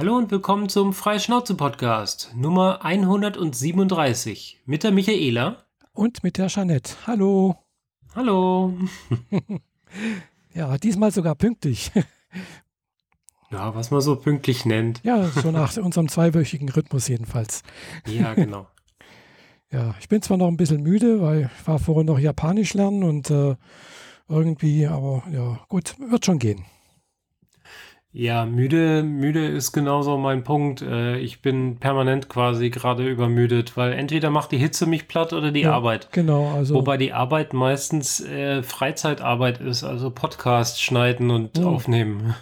Hallo und willkommen zum Freischnauze-Podcast Nummer 137 mit der Michaela. Und mit der Jeanette. Hallo. Hallo. ja, diesmal sogar pünktlich. ja, was man so pünktlich nennt. Ja, so nach unserem zweiwöchigen Rhythmus jedenfalls. Ja, genau. ja, ich bin zwar noch ein bisschen müde, weil ich war vorhin noch Japanisch lernen und äh, irgendwie, aber ja, gut, wird schon gehen. Ja, müde, müde ist genauso mein Punkt. Äh, ich bin permanent quasi gerade übermüdet, weil entweder macht die Hitze mich platt oder die ja, Arbeit. Genau, also. Wobei die Arbeit meistens äh, Freizeitarbeit ist, also Podcast schneiden und ja. aufnehmen.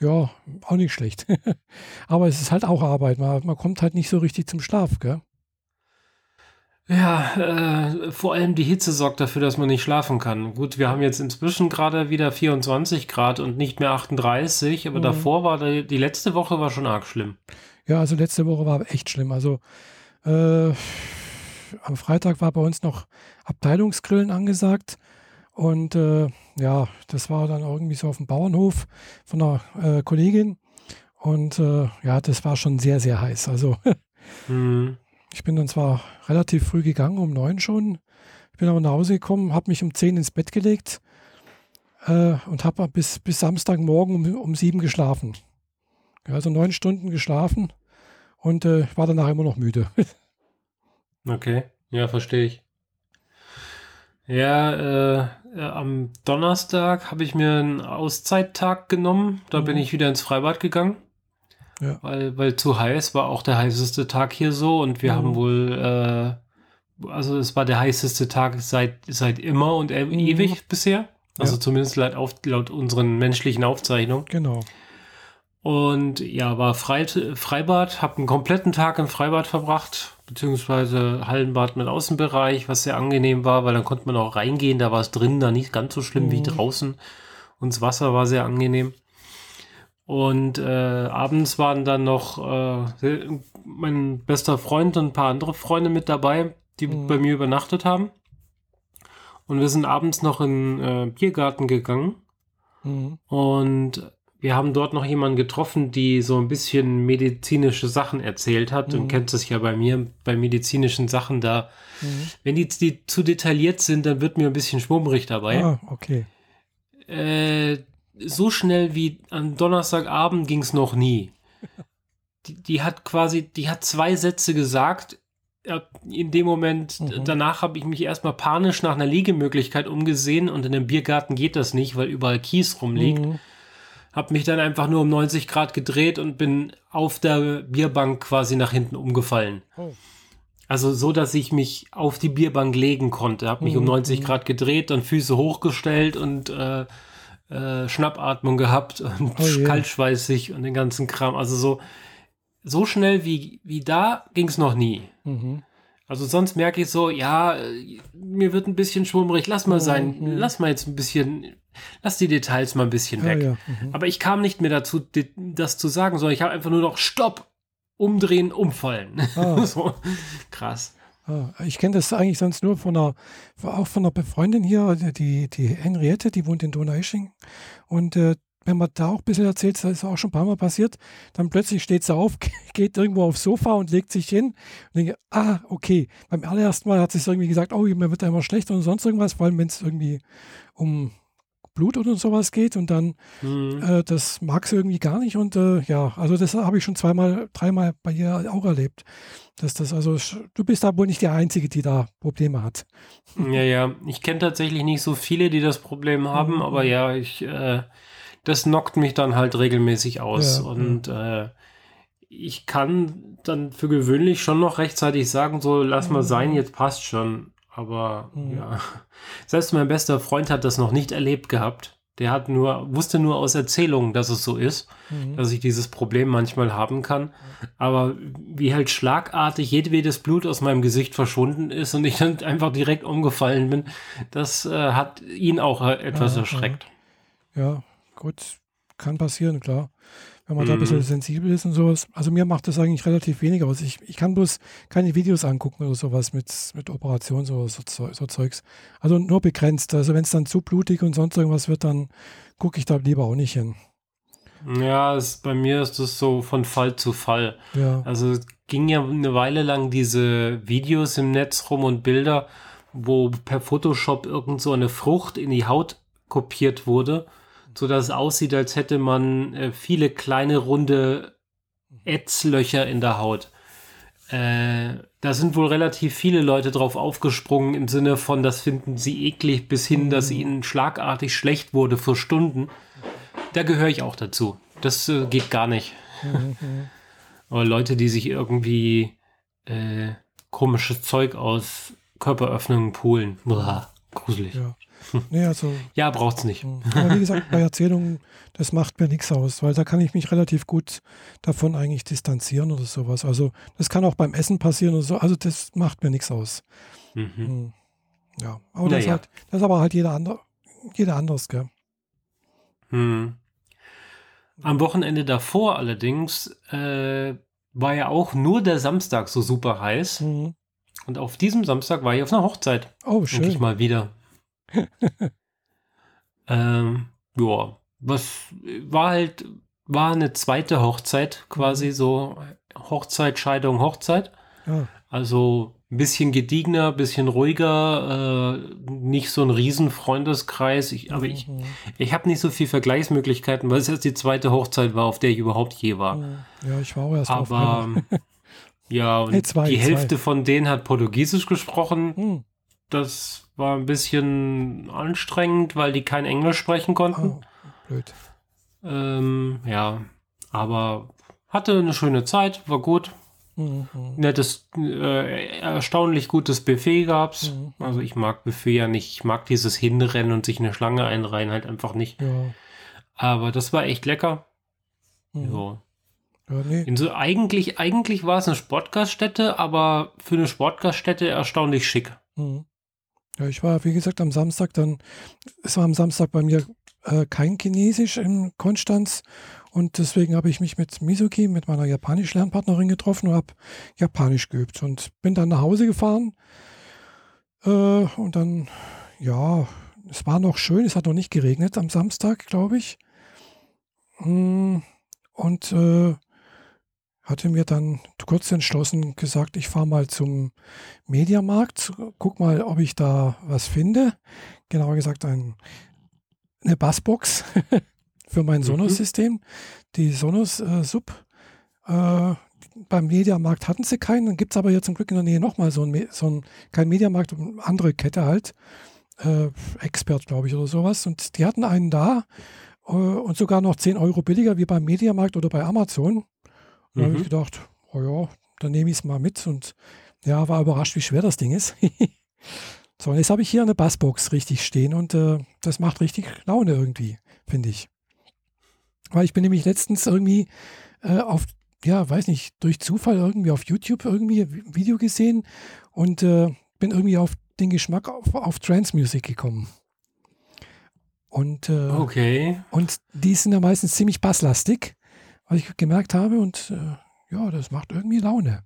Ja, auch nicht schlecht. Aber es ist halt auch Arbeit. Man, man kommt halt nicht so richtig zum Schlaf, gell? Ja, äh, vor allem die Hitze sorgt dafür, dass man nicht schlafen kann. Gut, wir haben jetzt inzwischen gerade wieder 24 Grad und nicht mehr 38, aber mhm. davor war die, die letzte Woche war schon arg schlimm. Ja, also letzte Woche war echt schlimm. Also äh, am Freitag war bei uns noch Abteilungsgrillen angesagt. Und äh, ja, das war dann irgendwie so auf dem Bauernhof von einer äh, Kollegin. Und äh, ja, das war schon sehr, sehr heiß. Also mhm. Ich bin dann zwar relativ früh gegangen, um neun schon. Ich bin aber nach Hause gekommen, habe mich um zehn ins Bett gelegt äh, und habe bis, bis Samstagmorgen um, um sieben geschlafen. Ja, also neun Stunden geschlafen und äh, war danach immer noch müde. okay, ja, verstehe ich. Ja, äh, am Donnerstag habe ich mir einen Auszeittag genommen. Da mhm. bin ich wieder ins Freibad gegangen. Ja. Weil, weil zu heiß war auch der heißeste Tag hier so und wir mhm. haben wohl, äh, also es war der heißeste Tag seit, seit immer und e mhm. ewig bisher. Also ja. zumindest laut, auf, laut unseren menschlichen Aufzeichnungen. Genau. Und ja, war Frei, Freibad, habe einen kompletten Tag im Freibad verbracht, beziehungsweise Hallenbad mit Außenbereich, was sehr angenehm war, weil dann konnte man auch reingehen, da war es drin, da nicht ganz so schlimm mhm. wie draußen. Und das Wasser war sehr angenehm. Und äh, abends waren dann noch äh, mein bester Freund und ein paar andere Freunde mit dabei, die mhm. bei mir übernachtet haben. Und wir sind abends noch in äh, Biergarten gegangen. Mhm. Und wir haben dort noch jemanden getroffen, die so ein bisschen medizinische Sachen erzählt hat. Mhm. Und kennt es ja bei mir, bei medizinischen Sachen da. Mhm. Wenn die, die, zu detailliert sind, dann wird mir ein bisschen schwummrig dabei. Ah, okay. Äh, so schnell wie am Donnerstagabend ging es noch nie. Die, die, hat quasi, die hat zwei Sätze gesagt. In dem Moment, mhm. danach habe ich mich erstmal panisch nach einer Liegemöglichkeit umgesehen und in dem Biergarten geht das nicht, weil überall Kies rumliegt. Mhm. Hab mich dann einfach nur um 90 Grad gedreht und bin auf der Bierbank quasi nach hinten umgefallen. Oh. Also so, dass ich mich auf die Bierbank legen konnte. Hab mich mhm. um 90 mhm. Grad gedreht und Füße hochgestellt und äh, äh, Schnappatmung gehabt und oh kaltschweißig und den ganzen Kram. Also so, so schnell wie, wie da ging es noch nie. Mhm. Also sonst merke ich so, ja, mir wird ein bisschen schwummrig, lass mal sein, mhm. lass mal jetzt ein bisschen, lass die Details mal ein bisschen weg. Ja, ja. Mhm. Aber ich kam nicht mehr dazu, das zu sagen, sondern ich habe einfach nur noch Stopp, umdrehen, umfallen. Ah. so, krass. Ah, ich kenne das eigentlich sonst nur von einer, auch von einer Befreundin hier, die, die Henriette, die wohnt in Donaueschingen. Und äh, wenn man da auch ein bisschen erzählt, das ist auch schon ein paar Mal passiert, dann plötzlich steht sie auf, geht irgendwo aufs Sofa und legt sich hin und denke, ah, okay. Beim allerersten Mal hat sie irgendwie gesagt, oh, mir wird da immer schlechter und sonst irgendwas, vor allem wenn es irgendwie um Blut oder sowas geht und dann, mhm. äh, das mag sie irgendwie gar nicht und äh, ja, also das habe ich schon zweimal, dreimal bei ihr auch erlebt. Dass das also, du bist da wohl nicht die Einzige, die da Probleme hat. Ja, ja, ich kenne tatsächlich nicht so viele, die das Problem haben, mhm. aber ja, ich, äh, das knockt mich dann halt regelmäßig aus ja, und ja. Äh, ich kann dann für gewöhnlich schon noch rechtzeitig sagen, so lass mal sein, mhm. jetzt passt schon. Aber mhm. ja, selbst mein bester Freund hat das noch nicht erlebt gehabt. Der hat nur, wusste nur aus Erzählungen, dass es so ist, mhm. dass ich dieses Problem manchmal haben kann. Aber wie halt schlagartig jedwedes Blut aus meinem Gesicht verschwunden ist und ich dann einfach direkt umgefallen bin, das äh, hat ihn auch äh, etwas ja, erschreckt. Ja. ja, gut, kann passieren, klar wenn man mhm. da ein bisschen mhm. sensibel ist und sowas. Also mir macht das eigentlich relativ wenig aus. Ich, ich kann bloß keine Videos angucken oder sowas mit, mit Operationen, so, so, so Zeugs. Also nur begrenzt. Also wenn es dann zu blutig und sonst irgendwas wird, dann gucke ich da lieber auch nicht hin. Ja, es, bei mir ist das so von Fall zu Fall. Ja. Also es ging ja eine Weile lang diese Videos im Netz rum und Bilder, wo per Photoshop irgend so eine Frucht in die Haut kopiert wurde, so dass es aussieht, als hätte man äh, viele kleine runde Ätzlöcher in der Haut. Äh, da sind wohl relativ viele Leute drauf aufgesprungen im Sinne von, das finden sie eklig, bis hin, dass ihnen schlagartig schlecht wurde für Stunden. Da gehöre ich auch dazu. Das äh, geht gar nicht. Aber Leute, die sich irgendwie äh, komisches Zeug aus Körperöffnungen poolen. Uah, gruselig. Ja. Nee, also, ja, braucht's nicht. Aber wie gesagt, bei Erzählungen, das macht mir nichts aus, weil da kann ich mich relativ gut davon eigentlich distanzieren oder sowas. Also das kann auch beim Essen passieren oder so. Also das macht mir nichts aus. Mhm. Hm. Ja, aber das, ist Naja. halt, das ist aber halt jeder andere, jeder anders, gell? Hm. Am Wochenende davor allerdings äh, war ja auch nur der Samstag so super heiß. Mhm. Und auf diesem Samstag war ich auf einer Hochzeit. Oh, Endlich schön. mal wieder. Ähm, ja, was war halt, war eine zweite Hochzeit, quasi Mhm. so Hochzeit, Scheidung, Hochzeit. Ja, Also ein bisschen gediegener, bisschen ruhiger, äh, nicht so ein riesen Freundeskreis. Ich, aber ich, Mhm. ich habe nicht so viel Vergleichsmöglichkeiten, weil es jetzt die zweite Hochzeit war, auf der ich überhaupt je war. Mhm. ja, ich war auch erst auf Aber einer. ja, und Nee, zwei, die zwei. Hälfte von denen hat Portugiesisch gesprochen. Hm. Das war ein bisschen anstrengend, weil die kein Englisch sprechen konnten. Oh, blöd. Ähm, ja, aber hatte eine schöne Zeit, war gut. Mhm. Nettes, äh, erstaunlich gutes Buffet gab's. Mhm. Also ich mag Buffet ja nicht. Ich mag dieses Hinrennen und sich eine Schlange einreihen halt einfach nicht. Ja. Aber das war echt lecker. Mhm. Ja. ja, nee. So, eigentlich, eigentlich war es eine Sportgaststätte, aber für eine Sportgaststätte erstaunlich schick. Mhm. Ja, ich war, wie gesagt, am Samstag dann, es war am Samstag bei mir äh, kein Chinesisch in Konstanz und deswegen habe ich mich mit Mizuki, mit meiner Japanisch-Lernpartnerin getroffen und habe Japanisch geübt und bin dann nach Hause gefahren äh, und dann, ja, es war noch schön, es hat noch nicht geregnet am Samstag, glaube ich. Mm, Und äh, hatte mir dann kurz entschlossen gesagt, ich fahre mal zum Mediamarkt, guck mal, ob ich da was finde. Genauer gesagt ein, eine Bassbox für mein Mhm. Sonos-System. Die Sonos äh, Sub. Äh, beim Mediamarkt hatten sie keinen, dann gibt es aber hier zum Glück in der Nähe nochmal so ein, Me- so ein, kein Mediamarkt, eine andere Kette halt. Äh, Expert, glaube ich, oder sowas. Und die hatten einen da äh, und sogar noch 10 Euro billiger wie beim Mediamarkt oder bei Amazon. Da habe Mhm. ich gedacht, oh ja, dann nehme ich es mal mit und ja, war überrascht, wie schwer das Ding ist. so, und jetzt habe ich hier eine Bassbox richtig stehen und äh, das macht richtig Laune irgendwie, finde ich. Weil ich bin nämlich letztens irgendwie äh, auf, ja, weiß nicht, durch Zufall irgendwie auf YouTube irgendwie ein Video gesehen und äh, bin irgendwie auf den Geschmack auf, auf Trance Music gekommen. Und äh, Okay. und die sind ja meistens ziemlich basslastig, was ich gemerkt habe. Und äh, ja, das macht irgendwie Laune.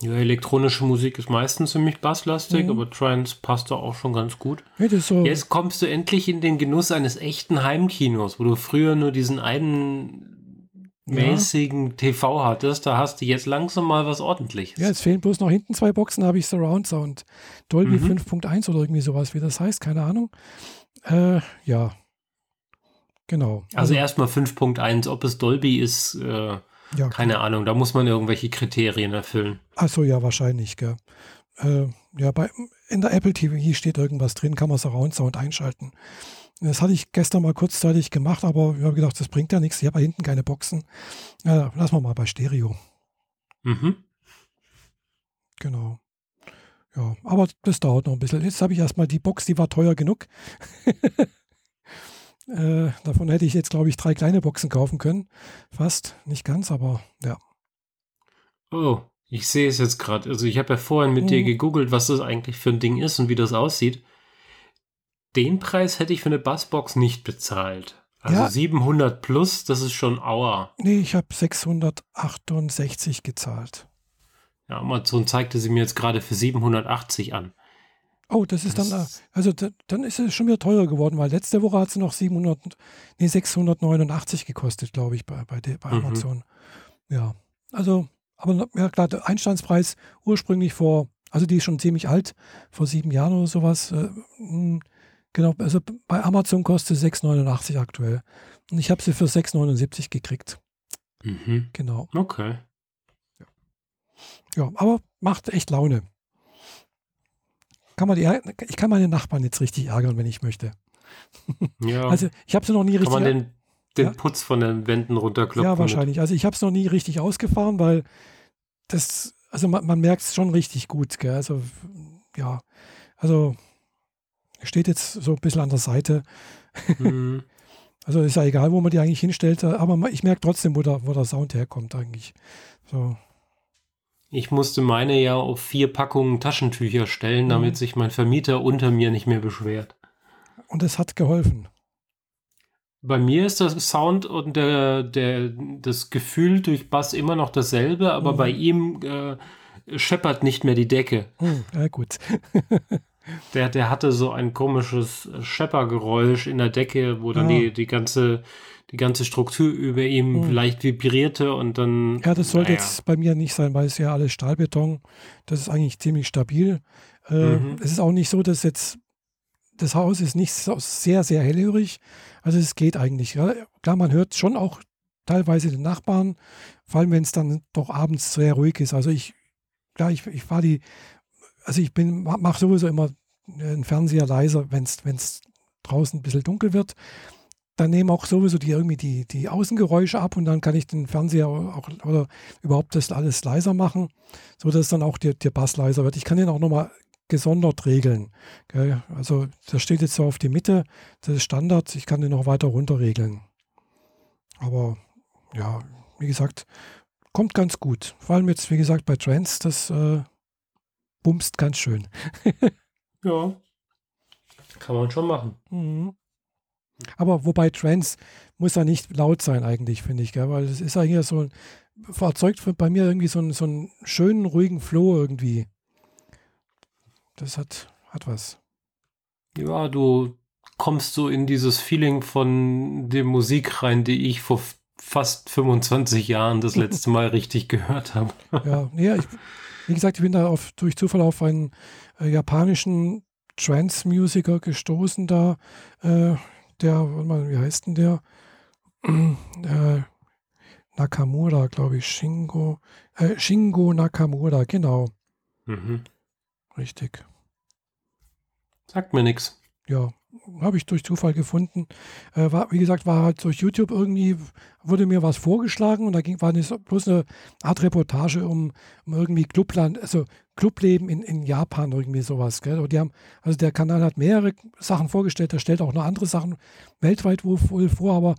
Ja, elektronische Musik ist meistens ziemlich basslastig, Mhm. aber Trance passt da auch schon ganz gut. Ja, so, Jetzt kommst du endlich in den Genuss eines echten Heimkinos, wo du früher nur diesen einen mäßigen TV hattest. Da hast du jetzt langsam mal was ordentliches. ja, es fehlen bloß noch hinten zwei Boxen, habe ich Surround Sound. Dolby Mhm. 5.1 oder irgendwie sowas, wie das heißt, keine Ahnung. Äh, ja, genau. Also erstmal 5.1, ob es Dolby ist, äh, ja, keine Ahnung. Da muss man irgendwelche Kriterien erfüllen. Achso, ja, wahrscheinlich, gell. Äh, ja, bei, in der Apple TV steht irgendwas drin, kann man Surround Sound einschalten. Das hatte ich gestern mal kurzzeitig gemacht, aber ich habe gedacht, das bringt ja nichts. Ich habe ja hinten keine Boxen. Äh, lassen wir mal bei Stereo. Mhm. Genau. Ja, aber das dauert noch ein bisschen. Jetzt habe ich erstmal die Box, die war teuer genug. äh, davon hätte ich jetzt, glaube ich, drei kleine Boxen kaufen können. Fast, nicht ganz, aber ja. Oh, ich sehe es jetzt gerade. Also ich habe ja vorhin mit dir Mhm. gegoogelt, was das eigentlich für ein Ding ist und wie das aussieht. Den Preis hätte ich für eine Bassbox nicht bezahlt. Also Ja. 700 plus, das ist schon Aua. Nee, ich habe 668 gezahlt. Ja, Amazon zeigte sie mir jetzt gerade für 780 an. Oh, das ist das dann, also da, dann ist es schon wieder teurer geworden, weil letzte Woche hat es noch 700, nee, 689 gekostet, glaube ich, bei, bei, der, bei mhm. Amazon. Ja, also, aber ja klar, der Einstandspreis ursprünglich vor, also die ist schon ziemlich alt, vor sieben Jahren oder sowas. Äh, hm, genau, also bei Amazon kostet 689 aktuell. Und ich habe sie für 679 gekriegt. Mhm. Genau. Okay. Ja. ja, aber macht echt Laune kann man die, ich kann meine Nachbarn jetzt richtig ärgern, wenn ich möchte. Ja. Also ich habe sie noch nie richtig. Kann man den, den ja? Putz von den Wänden runterklopfen? Ja, wahrscheinlich. Also ich habe es noch nie richtig ausgefahren, weil das, also man, man merkt es schon richtig gut. Gell? Also ja, also steht jetzt so ein bisschen an der Seite. Mhm. Also ist ja egal, wo man die eigentlich hinstellt, aber ich merke trotzdem, wo der, wo der Sound herkommt eigentlich. So. Ich musste meine ja auf vier Packungen Taschentücher stellen, damit mhm. sich mein Vermieter unter mir nicht mehr beschwert. Und es hat geholfen. Bei mir ist das Sound und der, der, das Gefühl durch Bass immer noch dasselbe, aber mhm. bei ihm äh, scheppert nicht mehr die Decke. Mhm, ja, gut. der, der hatte so ein komisches Scheppergeräusch in der Decke, wo dann ja. die, die ganze die ganze Struktur über ihm mhm. leicht vibrierte und dann. Ja, das sollte naja. jetzt bei mir nicht sein, weil es ja alles Stahlbeton. Das ist eigentlich ziemlich stabil. Äh, mhm. Es ist auch nicht so, dass jetzt das Haus ist nicht so sehr, sehr hellhörig. Also es geht eigentlich. Ja. Klar, man hört schon auch teilweise den Nachbarn, vor allem wenn es dann doch abends sehr ruhig ist. Also ich, klar, ich, ich fahre die, also ich bin, mache sowieso immer den Fernseher leiser, wenn es draußen ein bisschen dunkel wird dann nehmen auch sowieso die irgendwie die, die Außengeräusche ab und dann kann ich den Fernseher auch oder überhaupt das alles leiser machen, sodass dann auch der, der Bass leiser wird. Ich kann den auch nochmal gesondert regeln. Gell? Also das steht jetzt so auf die Mitte, das ist Standard, ich kann den noch weiter runter regeln. Aber ja, wie gesagt, kommt ganz gut. Vor allem jetzt, wie gesagt, bei Trends, das äh, bumst ganz schön. ja, kann man schon machen. Mhm. Aber wobei Trance muss ja nicht laut sein eigentlich, finde ich, gell? weil es ist eigentlich so, erzeugt bei mir irgendwie so, einen, so einen schönen, ruhigen Flow irgendwie. Das hat, hat was. Ja, du kommst so in dieses Feeling von der Musik rein, die ich vor fast 25 Jahren das letzte Mal richtig gehört habe. ja, ja ich, wie gesagt, ich bin da auf, durch Zufall auf einen äh, japanischen Trance-Musiker gestoßen da. Äh, der, warte mal, wie heißt denn der? äh, Nakamura, glaube ich, Shingo, äh, Shingo Nakamura, genau. Mhm. Richtig. Sagt mir nichts. Ja, habe ich durch Zufall gefunden. Äh, war, wie gesagt, war halt durch YouTube irgendwie, wurde mir was vorgeschlagen und da ging, war bloß eine Art Reportage um, um irgendwie Clubland, also Clubleben in, in Japan, irgendwie sowas. Gell? Und die haben, also der Kanal hat mehrere Sachen vorgestellt, der stellt auch noch andere Sachen weltweit wohl vor, aber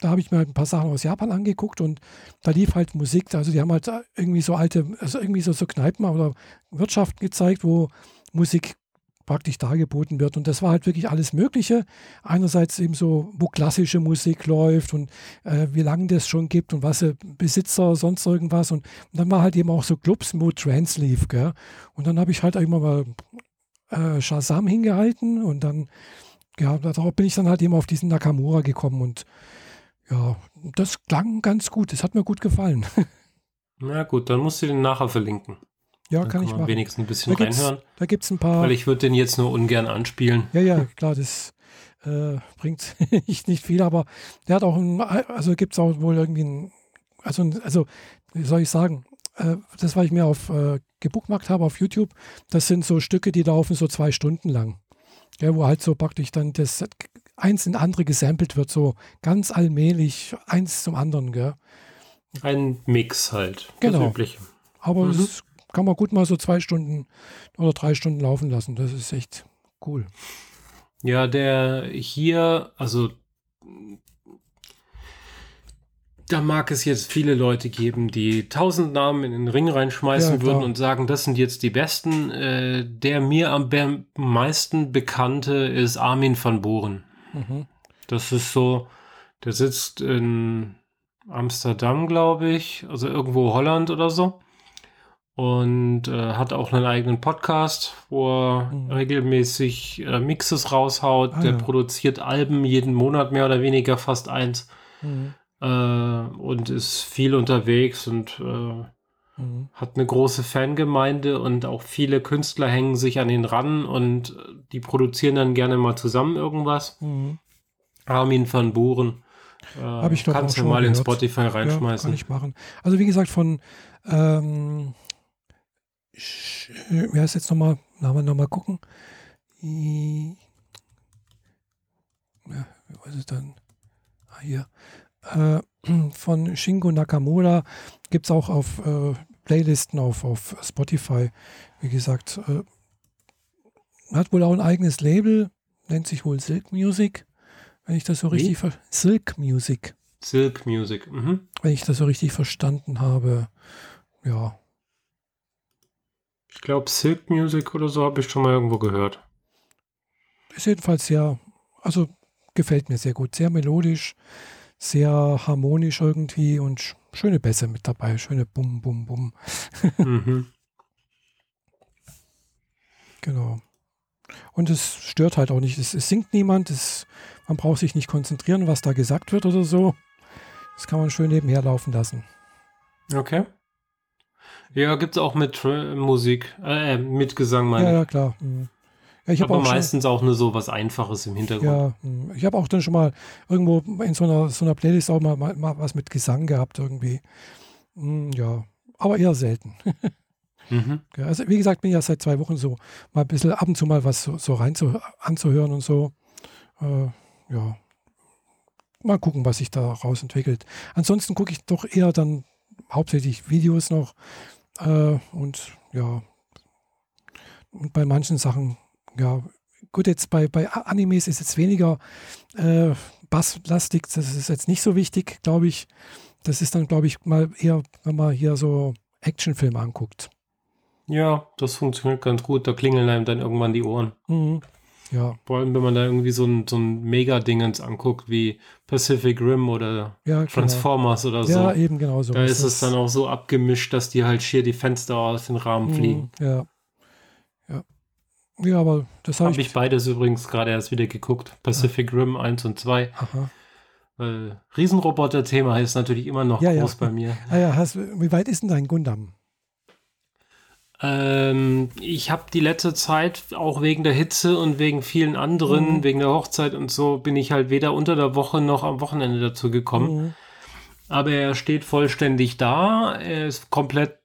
da habe ich mir halt ein paar Sachen aus Japan angeguckt und da lief halt Musik, also die haben halt irgendwie so alte, also irgendwie so, so Kneipen oder Wirtschaften gezeigt, wo Musik praktisch dargeboten wird. Und das war halt wirklich alles Mögliche. Einerseits eben so, wo klassische Musik läuft und äh, wie lange das schon gibt und was äh, Besitzer, sonst irgendwas. Und, und, dann war halt eben auch so Clubs, wo Trance lief. Gell? Und dann habe ich halt immer mal äh, Shazam hingehalten und dann, ja, darauf bin ich dann halt eben auf diesen Nakamura gekommen und ja, das klang ganz gut. Das hat mir gut gefallen. Na gut, dann musst du den nachher verlinken. Ja, Dann kann, kann ich machen. wenigstens ein bisschen da reinhören. Da gibt es ein paar. Weil ich würde den jetzt nur ungern anspielen. Ja, ja, klar, das äh, bringt nicht, nicht viel, aber der hat auch ein, also gibt es auch wohl irgendwie ein, also, also wie soll ich sagen, äh, das, was ich mir auf äh, gebuchmarkt habe auf YouTube, das sind so Stücke, die laufen so zwei Stunden lang. Ja, wo halt so praktisch dann das eins in andere gesampelt wird, so ganz allmählich, eins zum anderen, gell? Ein Mix halt. Genau. Aber mhm. es kann man gut mal so zwei Stunden oder drei Stunden laufen lassen. Das ist echt cool. Ja, der hier, also da mag es jetzt viele Leute geben, die tausend Namen in den Ring reinschmeißen ja, würden und sagen, das sind jetzt die besten. Äh, der mir am meisten bekannte ist Armin van Buren. Mhm. Das ist so, der sitzt in Amsterdam, glaube ich, also irgendwo Holland oder so. Und äh, hat auch einen eigenen Podcast, wo er mhm. regelmäßig äh, Mixes raushaut. Ah, Der ja. produziert Alben jeden Monat mehr oder weniger fast eins mhm. äh, und ist viel unterwegs und äh, mhm. hat eine große Fangemeinde und auch viele Künstler hängen sich an ihn ran und die produzieren dann gerne mal zusammen irgendwas. Mhm. Armin van Buren. Äh, ich doch Kannst du mal gehört. in Spotify reinschmeißen. Ja, kann ich machen. Also wie gesagt, von ähm, wie heißt jetzt nochmal? Namen nochmal gucken. Ja, was ist dann? Ah, hier. Äh, von Shingo Nakamura gibt es auch auf äh, Playlisten auf, auf Spotify. Wie gesagt, äh, hat wohl auch ein eigenes Label, nennt sich wohl Silk Music, wenn ich das so richtig ver Silk Music. Silk Music, mhm. Wenn ich das so richtig verstanden habe. Ja, ich glaube, Silk Music oder so habe ich schon mal irgendwo gehört. Ist jedenfalls sehr, also gefällt mir sehr gut. Sehr melodisch, sehr harmonisch irgendwie und schöne Bässe mit dabei. Schöne Bum, Bum, Bum. mhm. Genau. Und es stört halt auch nicht. Es, es singt niemand. Es, man braucht sich nicht konzentrieren, was da gesagt wird oder so. Das kann man schön nebenher laufen lassen. Okay. Ja, gibt es auch mit Musik, äh, mit Gesang, meine Ja, ja, klar. Mhm. Ja, ich Aber auch meistens schon, auch nur so was Einfaches im Hintergrund. Ja, mhm. ich habe auch dann schon mal irgendwo in so einer, so einer Playlist auch mal, mal, mal was mit Gesang gehabt irgendwie. Mhm, ja, aber eher selten. mhm. also wie gesagt, bin ich ja seit zwei Wochen so mal ein bisschen ab und zu mal was so, so rein zu, anzuhören und so. Äh, ja, mal gucken, was sich da raus entwickelt. Ansonsten gucke ich doch eher dann hauptsächlich Videos noch äh, und ja, und bei manchen Sachen, ja, gut, jetzt bei, bei Animes ist jetzt weniger äh, basslastig, das ist jetzt nicht so wichtig, glaube ich. Das ist dann, glaube ich, mal eher, wenn man hier so Actionfilme anguckt. Ja, das funktioniert ganz gut. Da klingeln einem dann irgendwann die Ohren. Mhm. Ja. Vor allem, wenn man da irgendwie so ein, so ein Mega-Dingens anguckt, wie Pacific Rim oder ja, genau. Transformers genau. oder so. Ja, eben genau so. Da ist es dann auch so abgemischt, dass die halt schier die Fenster aus den Rahmen mhm, fliegen. Ja. Ja. Ja, aber das habe hab ich, ich beides übrigens gerade erst wieder geguckt. Pacific ja. Rim 1 und 2. Aha. Weil Riesenroboter-Thema ist natürlich immer noch ja, groß bei mir. Ah ja, hast, wie weit ist denn dein Gundam? Ähm, ich habe die letzte Zeit auch wegen der Hitze und wegen vielen anderen, mhm. wegen der Hochzeit und so, bin ich halt weder unter der Woche noch am Wochenende dazu gekommen. Mhm. Aber er steht vollständig da. Er ist komplett,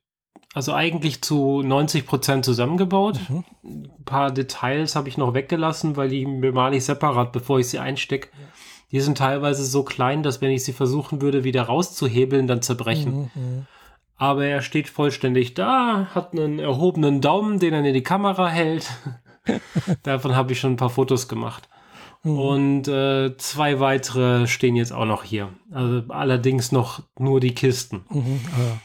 also eigentlich zu 90 Prozent zusammengebaut. Mhm. Ein paar Details habe ich noch weggelassen, weil die bemale ich separat, bevor ich sie einstecke. Ja. Die sind teilweise so klein, dass wenn ich sie versuchen würde, wieder rauszuhebeln, dann zerbrechen. Mhm. Aber er steht vollständig da, hat einen erhobenen Daumen, den er in die Kamera hält. Davon habe ich schon ein paar Fotos gemacht. Mhm. Und äh, zwei weitere stehen jetzt auch noch hier. Also allerdings noch nur die Kisten. Mhm, ah.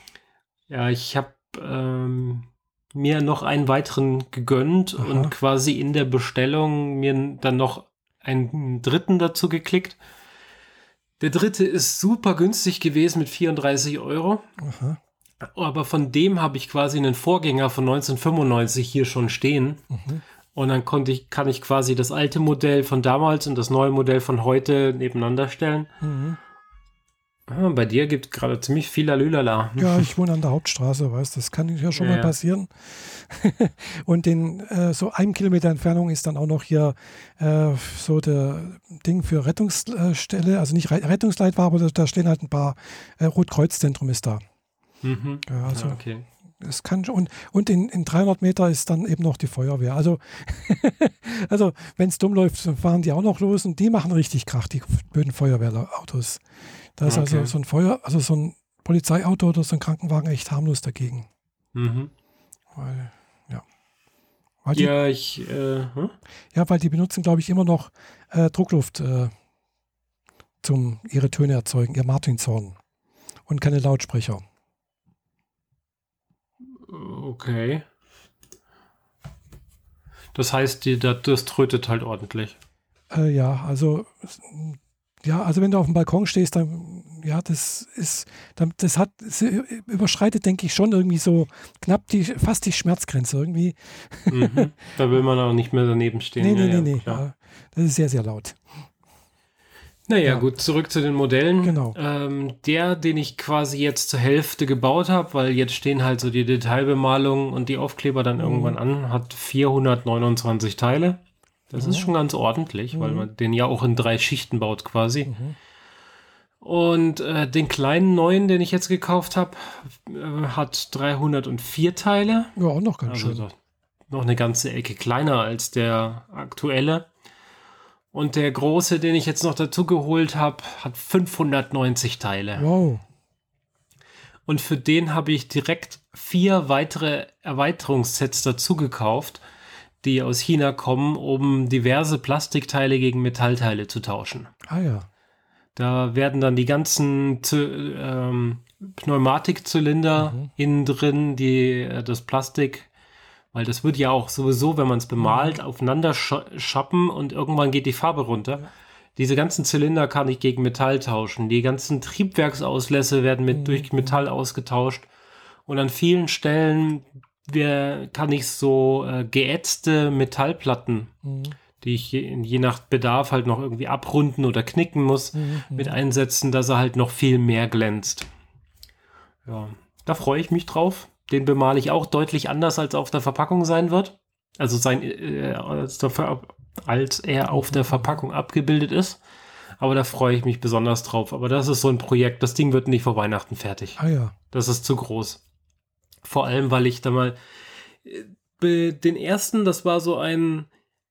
Ja, ich habe ähm, mir noch einen weiteren gegönnt Aha. und quasi in der Bestellung mir dann noch einen dritten dazu geklickt. Der dritte ist super günstig gewesen mit 34 Euro. Aha. Aber von dem habe ich quasi einen Vorgänger von 1995 hier schon stehen. Mhm. Und dann konnte ich, kann ich quasi das alte Modell von damals und das neue Modell von heute nebeneinander stellen. Mhm. Ah, bei dir gibt es gerade ziemlich viel Lülala. Ja, ich wohne an der Hauptstraße, weißt das kann ja schon ja, mal passieren. und in äh, so einem Kilometer Entfernung ist dann auch noch hier äh, so der Ding für Rettungsstelle, also nicht Rettungsleitwache, aber da stehen halt ein paar äh, Rotkreuzzentrum ist da. Mhm. Ja, also, ja, okay. Es kann und, und in, in 300 Meter ist dann eben noch die Feuerwehr. Also, also wenn es dumm läuft, fahren die auch noch los und die machen richtig Krach, die blöden Feuerwehrautos. Da ist also okay. also so ein Feuer, also so ein Polizeiauto oder so ein Krankenwagen echt harmlos dagegen. Mhm. Weil, ja. Weil die, ja, ich, äh, hm? Ja, weil die benutzen, glaube ich, immer noch äh, Druckluft äh, zum ihre Töne erzeugen, ihr Martinshorn. Und keine Lautsprecher. Okay. Das heißt, die, das, trötet halt ordentlich. Äh, ja, also ja, also wenn du auf dem Balkon stehst, dann, ja, das ist, das hat, das überschreitet, denke ich, schon irgendwie so knapp die, fast die Schmerzgrenze irgendwie. Mhm. Da will man auch nicht mehr daneben stehen. Nee, nee, ja, nee, nee. Ja, das ist sehr, sehr laut. Naja, ja. gut, zurück zu den Modellen. Genau. Ähm, der, den ich quasi jetzt zur Hälfte gebaut habe, weil jetzt stehen halt so die Detailbemalungen und die Aufkleber dann mhm. irgendwann an, hat 429 Teile. Das mhm. ist schon ganz ordentlich, mhm. weil man den ja auch in drei Schichten baut quasi. Mhm. Und äh, den kleinen neuen, den ich jetzt gekauft habe, äh, hat 304 Teile. Ja, auch noch ganz also schön. Noch eine ganze Ecke kleiner als der aktuelle. Und der große, den ich jetzt noch dazu geholt habe, hat 590 Teile. Wow. Und für den habe ich direkt vier weitere Erweiterungssets dazu gekauft, die aus China kommen, um diverse Plastikteile gegen Metallteile zu tauschen. Ah ja. Da werden dann die ganzen ähm, Pneumatikzylinder mhm. innen drin, die äh, das Plastik weil das wird ja auch sowieso, wenn man es bemalt, aufeinander schappen und irgendwann geht die Farbe runter. Diese ganzen Zylinder kann ich gegen Metall tauschen. Die ganzen Triebwerksauslässe werden mit, mhm. durch Metall ausgetauscht. Und an vielen Stellen wer, kann ich so äh, geätzte Metallplatten, mhm. die ich je, je, nach Bedarf halt noch irgendwie abrunden oder knicken muss, mhm. mit einsetzen, dass er halt noch viel mehr glänzt. Ja, da freue ich mich drauf. Den bemale ich auch deutlich anders, als auf der Verpackung sein wird. Also sein, äh, als, der, als er auf der Verpackung abgebildet ist. Aber da freue ich mich besonders drauf. Aber das ist so ein Projekt, das Ding wird nicht vor Weihnachten fertig. Ah ja. Das ist zu groß. Vor allem, weil ich da mal äh, den ersten, das war so ein,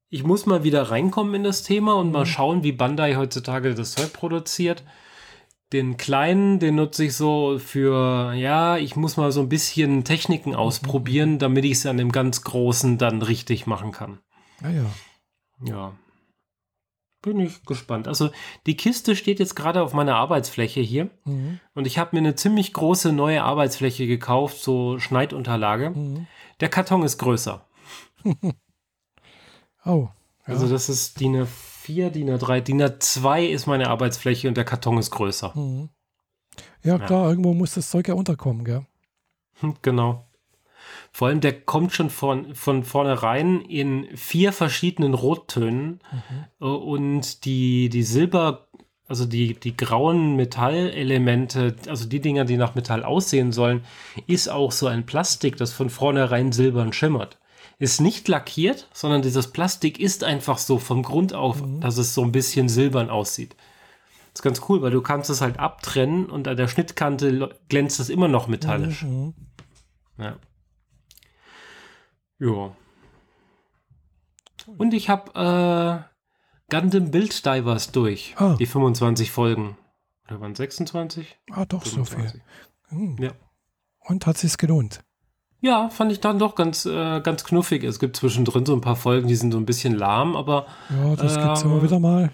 ich muss mal wieder reinkommen in das Thema und mhm. mal schauen, wie Bandai heutzutage das Zeug produziert den kleinen, den nutze ich so für, ja, ich muss mal so ein bisschen Techniken mhm. ausprobieren, damit ich es an dem ganz großen dann richtig machen kann. Ah ja. Ja. Bin ich gespannt. Also die Kiste steht jetzt gerade auf meiner Arbeitsfläche hier mhm. und ich habe mir eine ziemlich große neue Arbeitsfläche gekauft, so Schneidunterlage. Mhm. Der Karton ist größer. oh. Ja. Also das ist die eine 4, DIN A3. DIN A2 ist meine Arbeitsfläche und der Karton ist größer. Mhm. Ja, klar, ja. irgendwo muss das Zeug ja unterkommen, gell? Hm, genau. Vor allem, der kommt schon von, von vornherein in vier verschiedenen Rottönen mhm. Äh, und die, die Silber, also die, die grauen Metallelemente, also die Dinger, die nach Metall aussehen sollen, ist auch so ein Plastik, das von vornherein silbern schimmert ist nicht lackiert, sondern dieses Plastik ist einfach so vom Grund auf, mhm. dass es so ein bisschen silbern aussieht. Das ist ganz cool, weil du kannst es halt abtrennen und an der Schnittkante glänzt es immer noch metallisch. Mhm. Ja. Ja. Und ich habe äh, Gundam Build Divers durch. Ah. Die 25 Folgen. Oder waren 26? Ah, doch, 25. so viel. Mhm. Ja. Und hat sich's gelohnt? Ja, fand ich dann doch ganz, äh, ganz knuffig. Es gibt zwischendrin so ein paar Folgen, die sind so ein bisschen lahm, aber. Ja, das äh, gibt's immer wieder mal.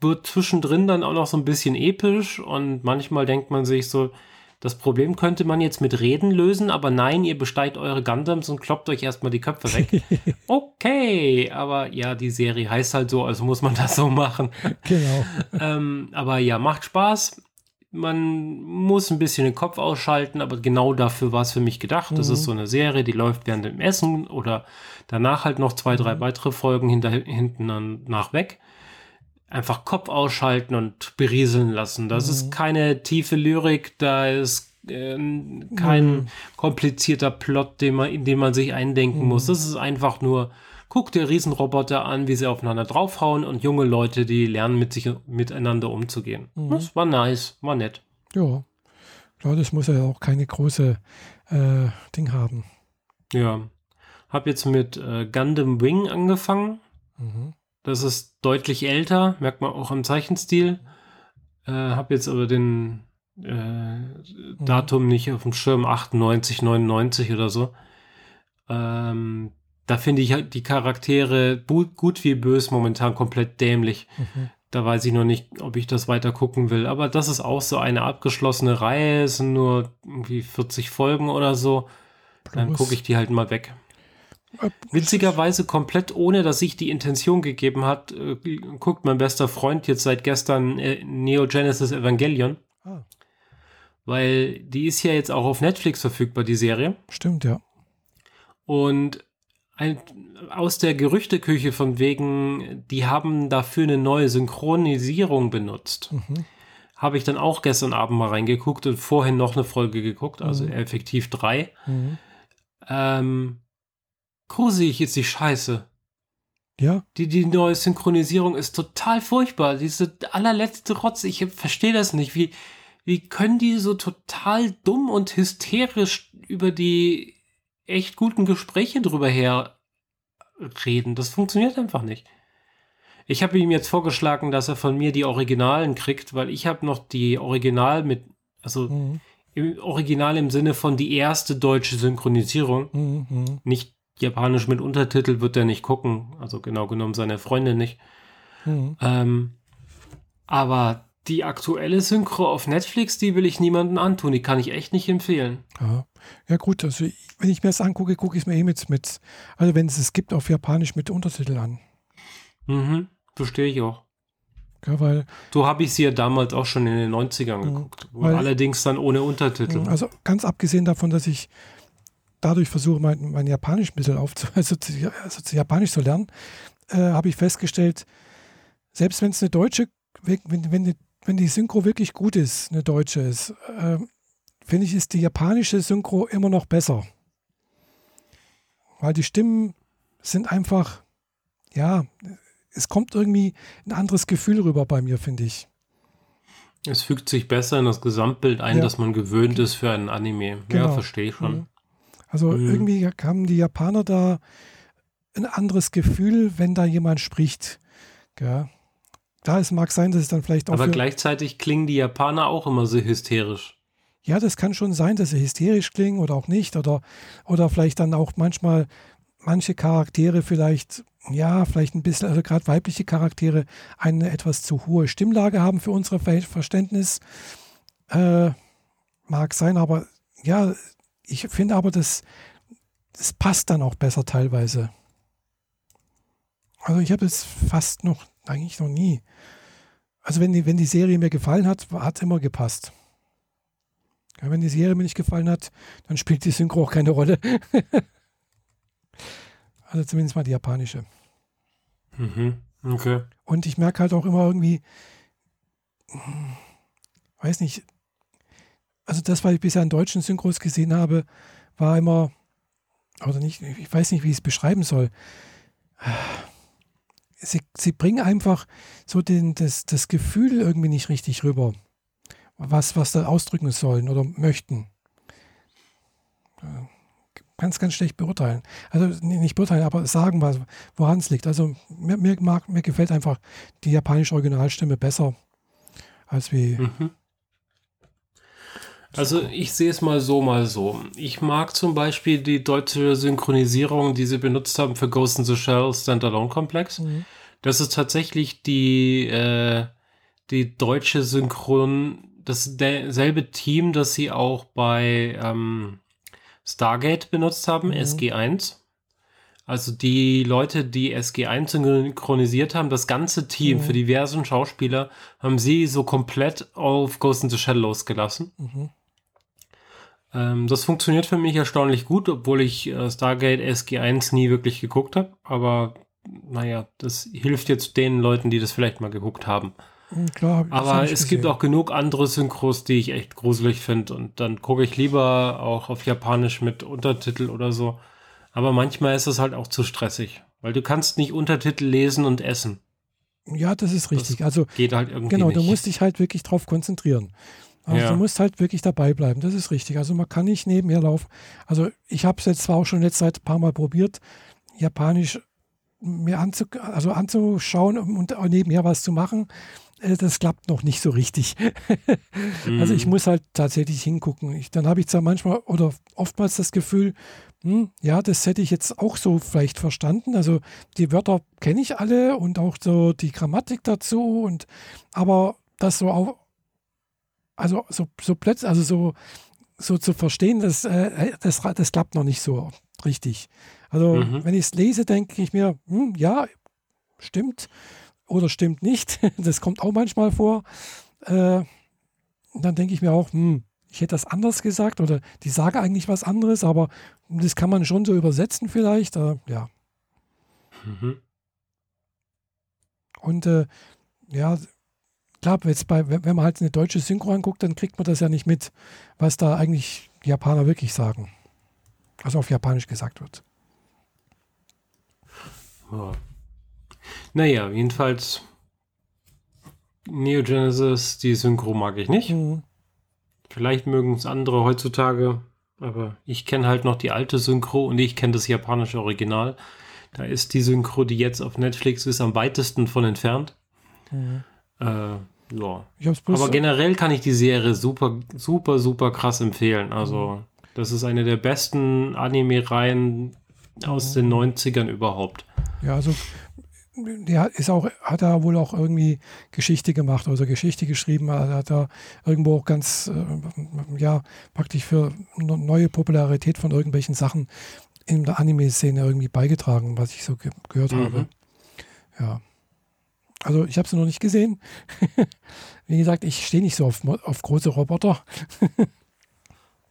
Wird zwischendrin dann auch noch so ein bisschen episch und manchmal denkt man sich so, das Problem könnte man jetzt mit Reden lösen, aber nein, ihr besteigt eure Gundams und kloppt euch erstmal die Köpfe weg. okay, aber ja, die Serie heißt halt so, also muss man das so machen. Genau. ähm, aber ja, macht Spaß man muss ein bisschen den Kopf ausschalten, aber genau dafür war es für mich gedacht. Mhm. Das ist mhm. so eine Serie, die läuft während dem Essen oder danach halt noch zwei, drei mhm. weitere Folgen hinter, hinten nach weg. Einfach Kopf ausschalten und berieseln lassen. Das mhm. ist keine tiefe Lyrik, da ist äh, kein mhm. komplizierter Plot, den man, in den man sich eindenken muss. Das ist einfach nur Guck dir Riesenroboter an, wie sie aufeinander draufhauen und junge Leute, die lernen, mit sich miteinander umzugehen. Mhm. Das war nice, war nett. Ja, klar, das muss ja auch keine große äh, Ding haben. Ja, hab jetzt mit äh, Gundam Wing angefangen. Mhm. Das ist deutlich älter, merkt man auch im Zeichenstil. Äh, hab jetzt aber den äh, mhm. Datum nicht auf dem Schirm 98, 99 oder so. Ähm, da finde ich halt die Charaktere gut wie böse momentan komplett dämlich. Mhm. Da weiß ich noch nicht, ob ich das weiter gucken will. Aber das ist auch so eine abgeschlossene Reihe. Es sind nur irgendwie 40 Folgen oder so. Plus. Dann gucke ich die halt mal weg. Äh, Witzigerweise komplett ohne, dass ich die Intention gegeben hat, äh, guckt mein bester Freund jetzt seit gestern äh, Neo Genesis Evangelion. Ah. Weil die ist ja jetzt auch auf Netflix verfügbar, die Serie. Stimmt, ja. Und ein, aus der Gerüchteküche von wegen, die haben dafür eine neue Synchronisierung benutzt. Mhm. Habe ich dann auch gestern Abend mal reingeguckt und vorhin noch eine Folge geguckt, also mhm. effektiv drei. Mhm. Ähm, gruselig ist die Scheiße. Ja. Die, die neue Synchronisierung ist total furchtbar. Diese allerletzte Rotz, ich verstehe das nicht. Wie, wie können die so total dumm und hysterisch über die echt guten Gespräche drüber her reden? Das funktioniert einfach nicht. Ich habe ihm jetzt vorgeschlagen, dass er von mir die Originalen kriegt, weil ich habe noch die Original mit, also mhm. im Original im Sinne von die erste deutsche Synchronisierung, mhm. nicht Japanisch mit Untertitel wird er nicht gucken, also genau genommen seine Freundin nicht. Mhm. Ähm, aber die aktuelle Synchro auf Netflix, die will ich niemandem antun. Die kann ich echt nicht empfehlen. Ja, ja gut, also wenn ich mir das angucke, gucke ich es mir eh mit, mit, also wenn es es gibt, auf Japanisch mit Untertitel an. Mhm, verstehe ich auch. Ja, weil, so habe ich sie ja damals auch schon in den 90ern mhm, geguckt. Weil, allerdings dann ohne Untertitel. Mhm, also ganz abgesehen davon, dass ich dadurch versuche, mein, mein Japanisch ein bisschen aufzu, also zu, also Japanisch zu lernen, äh, habe ich festgestellt, selbst wenn es eine deutsche, wenn, wenn, wenn die Synchro wirklich gut ist, eine deutsche ist, äh, finde ich, ist die japanische Synchro immer noch besser. Weil die Stimmen sind einfach, ja, es kommt irgendwie ein anderes Gefühl rüber bei mir, finde ich. Es fügt sich besser in das Gesamtbild ein, ja. dass man gewöhnt ist für einen Anime. Genau. Ja, verstehe ich schon. Mhm. Also mhm. irgendwie haben die Japaner da ein anderes Gefühl, wenn da jemand spricht. Ja. Da es mag sein, dass es dann vielleicht auch. Aber gleichzeitig klingen die Japaner auch immer so hysterisch. Ja, das kann schon sein, dass sie hysterisch klingen oder auch nicht. Oder, oder vielleicht dann auch manchmal manche Charaktere vielleicht, ja, vielleicht ein bisschen, also gerade weibliche Charaktere, eine etwas zu hohe Stimmlage haben für unser Verständnis. Äh, mag sein, aber ja, ich finde aber, das, das passt dann auch besser teilweise. Also ich habe es fast noch, eigentlich noch nie. Also wenn die, wenn die Serie mir gefallen hat, hat es immer gepasst. Ja, wenn die Serie mir nicht gefallen hat, dann spielt die Synchro auch keine Rolle. also zumindest mal die japanische. Mhm. Okay. Und ich merke halt auch immer irgendwie, weiß nicht, also das, was ich bisher in deutschen Synchros gesehen habe, war immer, oder nicht, ich weiß nicht, wie ich es beschreiben soll. Sie, sie bringen einfach so den, das, das Gefühl irgendwie nicht richtig rüber, was, was da ausdrücken sollen oder möchten. Ganz, ganz schlecht beurteilen. Also nicht beurteilen, aber sagen, woran es liegt. Also mir, mir, mag, mir gefällt einfach die japanische Originalstimme besser als wie mhm. Also ich sehe es mal so, mal so. Ich mag zum Beispiel die deutsche Synchronisierung, die sie benutzt haben für Ghost in the Shell Standalone Complex. Mhm. Das ist tatsächlich die, äh, die deutsche Synchron, dasselbe Team, das sie auch bei ähm, Stargate benutzt haben, mhm. SG1. Also die Leute, die SG1 synchronisiert haben, das ganze Team mhm. für diversen Schauspieler, haben sie so komplett auf Ghost in the Shell losgelassen. Mhm. Ähm, das funktioniert für mich erstaunlich gut, obwohl ich äh, Stargate SG1 nie wirklich geguckt habe. Aber naja, das hilft jetzt den Leuten, die das vielleicht mal geguckt haben. Hm, klar, aber es gibt auch genug andere Synchros, die ich echt gruselig finde. Und dann gucke ich lieber auch auf Japanisch mit Untertitel oder so. Aber manchmal ist es halt auch zu stressig, weil du kannst nicht Untertitel lesen und essen. Ja, das ist richtig. Das also geht halt irgendwie genau, nicht. du musst dich halt wirklich drauf konzentrieren. Also ja. du musst halt wirklich dabei bleiben, das ist richtig. Also man kann nicht nebenher laufen. Also ich habe es jetzt zwar auch schon letzte Zeit ein paar Mal probiert, Japanisch mir anzu, also anzuschauen und nebenher was zu machen. Äh, das klappt noch nicht so richtig. mhm. Also ich mhm. muss halt tatsächlich hingucken. Ich, dann habe ich zwar manchmal oder oftmals das Gefühl, hm, ja, das hätte ich jetzt auch so vielleicht verstanden. Also die Wörter kenne ich alle und auch so die Grammatik dazu und aber das so auch also so, so plötzlich, also so, so zu verstehen, das, äh, das, das klappt noch nicht so richtig. Also mhm. wenn ich es lese, denke ich mir, hm, ja, stimmt oder stimmt nicht. Das kommt auch manchmal vor. Äh, dann denke ich mir auch, hm, ich hätte das anders gesagt oder die sage eigentlich was anderes, aber das kann man schon so übersetzen vielleicht. Äh, ja. Mhm. Und äh, ja, klar, jetzt bei, wenn man halt eine deutsche Synchro anguckt, dann kriegt man das ja nicht mit, was da eigentlich Japaner wirklich sagen. Also auf Japanisch gesagt wird. Ja. Naja, jedenfalls Neo Genesis, die Synchro mag ich nicht. Mhm. Vielleicht mögen es andere heutzutage, aber ich kenne halt noch die alte Synchro und ich kenne das japanische Original. Da ist die Synchro, die jetzt auf Netflix ist, am weitesten von entfernt. Mhm. Äh, ja. Aber generell kann ich die Serie super, super, super krass empfehlen. Also, mhm. das ist eine der besten Anime-Reihen aus den 90ern überhaupt. Ja, also der ist auch, hat er wohl auch irgendwie Geschichte gemacht, also Geschichte geschrieben, hat er irgendwo auch ganz, äh, ja, praktisch für neue Popularität von irgendwelchen Sachen in der Anime-Szene irgendwie beigetragen, was ich so ge gehört mhm. habe. Ja. Also ich habe sie noch nicht gesehen. Wie gesagt, ich stehe nicht so auf, auf große Roboter.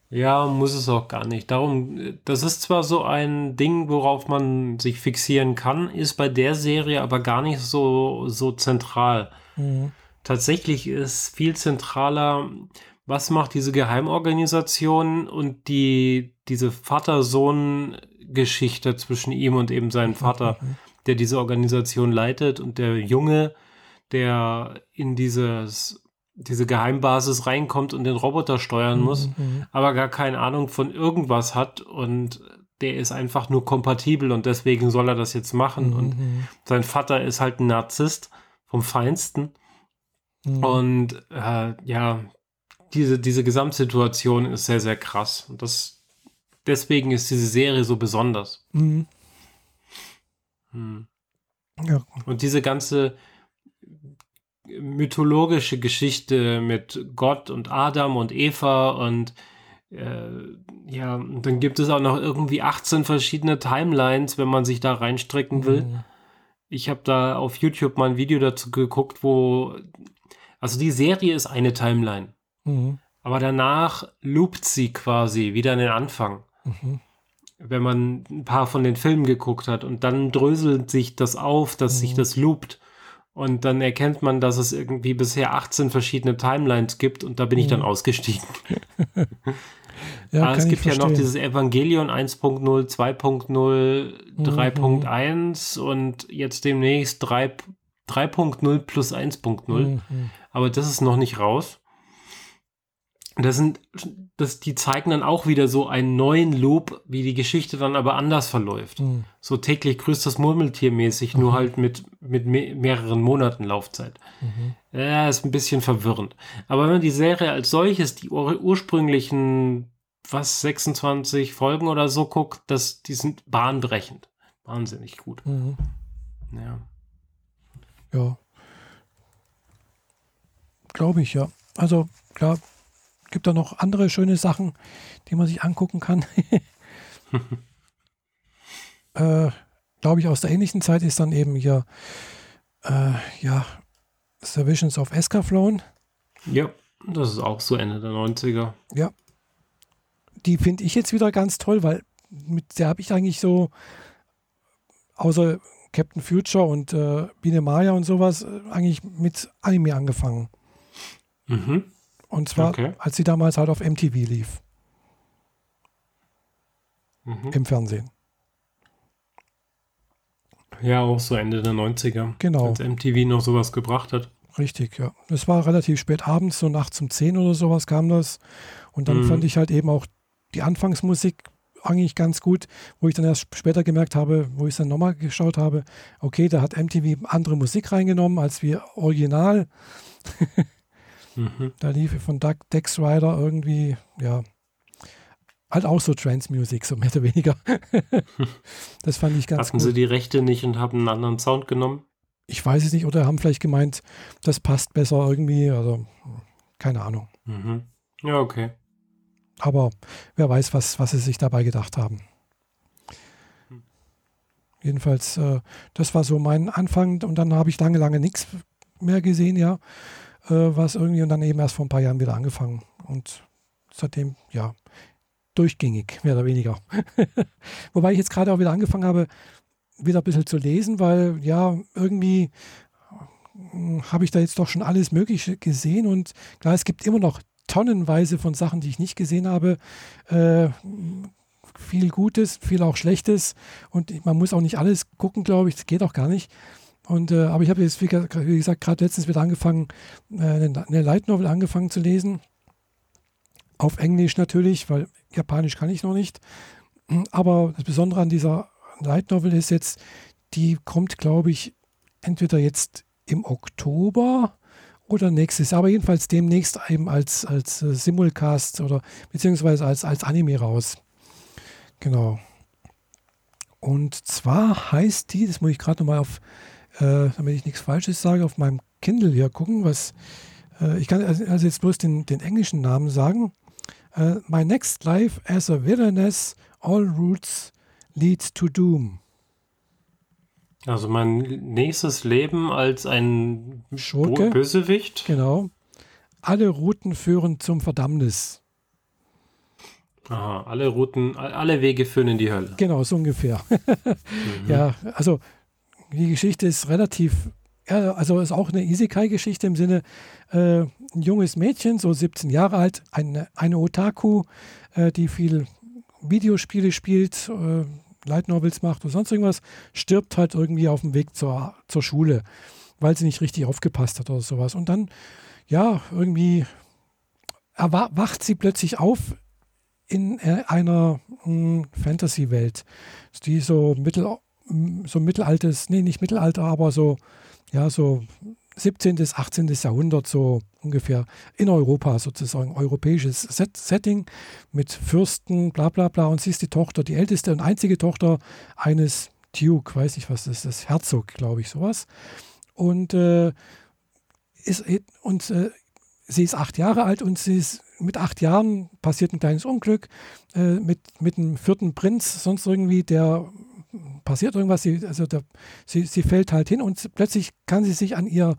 ja, muss es auch gar nicht. Darum, das ist zwar so ein Ding, worauf man sich fixieren kann, ist bei der Serie aber gar nicht so, so zentral. Mhm. Tatsächlich ist viel zentraler, was macht diese Geheimorganisation und die, diese Vater-Sohn-Geschichte zwischen ihm und eben seinem Vater. Mhm der diese Organisation leitet und der Junge, der in dieses, diese Geheimbasis reinkommt und den Roboter steuern mhm, muss, mhm. aber gar keine Ahnung von irgendwas hat und der ist einfach nur kompatibel und deswegen soll er das jetzt machen. Mhm. Und mhm. sein Vater ist halt ein Narzisst vom Feinsten. Mhm. Und äh, ja, diese, diese Gesamtsituation ist sehr, sehr krass. Und das, deswegen ist diese Serie so besonders. Mhm. Hm. Ja. Und diese ganze mythologische Geschichte mit Gott und Adam und Eva und äh, ja, und dann gibt es auch noch irgendwie 18 verschiedene Timelines, wenn man sich da reinstrecken will. Mhm. Ich habe da auf YouTube mal ein Video dazu geguckt, wo also die Serie ist eine Timeline, mhm. aber danach loopt sie quasi wieder in den Anfang. Mhm wenn man ein paar von den Filmen geguckt hat und dann dröselt sich das auf, dass mhm. sich das loopt. Und dann erkennt man, dass es irgendwie bisher 18 verschiedene Timelines gibt und da bin ich dann mhm. ausgestiegen. ja, Aber es gibt ja noch dieses Evangelion 1.0, 2.0, 3.1 und jetzt demnächst 3.0 plus 1.0. Mhm. Aber das ist noch nicht raus. Das sind, das, die zeigen dann auch wieder so einen neuen Loop, wie die Geschichte dann aber anders verläuft. Mhm. So täglich grüßt das Murmeltier mäßig, mhm. nur halt mit, mit me mehreren Monaten Laufzeit. Mhm. Ja, ist ein bisschen verwirrend. Aber wenn man die Serie als solches, die ur ursprünglichen, was, 26 Folgen oder so guckt, das, die sind bahnbrechend. Wahnsinnig gut. Mhm. Ja. Ja. Glaube ich, ja. Also, klar, gibt da noch andere schöne Sachen, die man sich angucken kann. äh, Glaube ich, aus der ähnlichen Zeit ist dann eben hier, äh, ja, The Visions of Escaflown. Ja, das ist auch so Ende der 90er. Ja. Die finde ich jetzt wieder ganz toll, weil mit der habe ich eigentlich so, außer Captain Future und äh, Biene Maya und sowas, äh, eigentlich mit Anime angefangen. Mhm. Und zwar, okay. als sie damals halt auf MTV lief. Mhm. Im Fernsehen. Ja, auch so Ende der 90er. Genau. Als MTV noch sowas gebracht hat. Richtig, ja. Es war relativ spät abends, so nachts um 10 oder sowas kam das. Und dann mhm. fand ich halt eben auch die Anfangsmusik eigentlich ganz gut, wo ich dann erst später gemerkt habe, wo ich es dann nochmal geschaut habe, okay, da hat MTV andere Musik reingenommen als wir original. Mhm. Da lief von Doug, Dex Rider irgendwie, ja, halt auch so Trance-Music, so mehr oder weniger. das fand ich ganz Hatten gut. sie die Rechte nicht und haben einen anderen Sound genommen? Ich weiß es nicht, oder haben vielleicht gemeint, das passt besser irgendwie, also keine Ahnung. Mhm. Ja, okay. Aber wer weiß, was, was sie sich dabei gedacht haben. Hm. Jedenfalls, äh, das war so mein Anfang und dann habe ich lange, lange nichts mehr gesehen, ja. Äh, was irgendwie und dann eben erst vor ein paar Jahren wieder angefangen. Und seitdem, ja, durchgängig, mehr oder weniger. Wobei ich jetzt gerade auch wieder angefangen habe, wieder ein bisschen zu lesen, weil ja, irgendwie hm, habe ich da jetzt doch schon alles Mögliche gesehen und klar, es gibt immer noch tonnenweise von Sachen, die ich nicht gesehen habe. Äh, viel Gutes, viel auch Schlechtes und man muss auch nicht alles gucken, glaube ich, das geht auch gar nicht. Und, äh, aber ich habe jetzt, wie, gesagt, gerade letztens wieder angefangen, äh, eine, Light Novel angefangen zu lesen. Auf Englisch natürlich, weil Japanisch kann ich noch nicht. Aber das Besondere an dieser Light Novel ist jetzt, die kommt, glaube ich, entweder jetzt im Oktober oder nächstes, aber jedenfalls demnächst eben als, als äh, Simulcast oder beziehungsweise als, als Anime raus. Genau. Und zwar heißt die, das muss ich gerade nochmal auf, äh, damit ich nichts Falsches sage, auf meinem Kindle hier gucken, was äh, ich kann also, also jetzt bloß den, den englischen Namen sagen. Uh, my next life as a villainess, all routes lead to doom. Also mein nächstes Leben als ein Schurke, Bösewicht. Genau. Alle Routen führen zum Verdammnis. Aha, alle Routen, alle Wege führen in die Hölle. Genau, so ungefähr. mhm. Ja, also die Geschichte ist relativ, ja, also ist auch eine Isekai-Geschichte im Sinne, äh, ein junges Mädchen, so 17 Jahre alt, eine, eine Otaku, äh, die viel Videospiele spielt, äh, Light Novels macht oder sonst irgendwas, stirbt halt irgendwie auf dem Weg zur, zur Schule, weil sie nicht richtig aufgepasst hat oder sowas. Und dann, ja, irgendwie wacht sie plötzlich auf in äh, einer hm, Fantasy-Welt, die so mittel, so mittelaltes, nee, nicht Mittelalter, aber so, ja, so 17. bis 18. Jahrhundert so ungefähr in Europa sozusagen, europäisches Set Setting mit Fürsten, bla bla bla. Und sie ist die Tochter, die älteste und einzige Tochter eines Duke, weiß ich was das ist, Herzog, glaube ich, sowas. Und, äh, ist, und äh, sie ist acht Jahre alt und sie ist mit acht Jahren passiert ein kleines Unglück äh, mit, mit einem vierten Prinz, sonst irgendwie, der passiert irgendwas, sie, also der, sie, sie fällt halt hin und plötzlich kann sie sich an ihr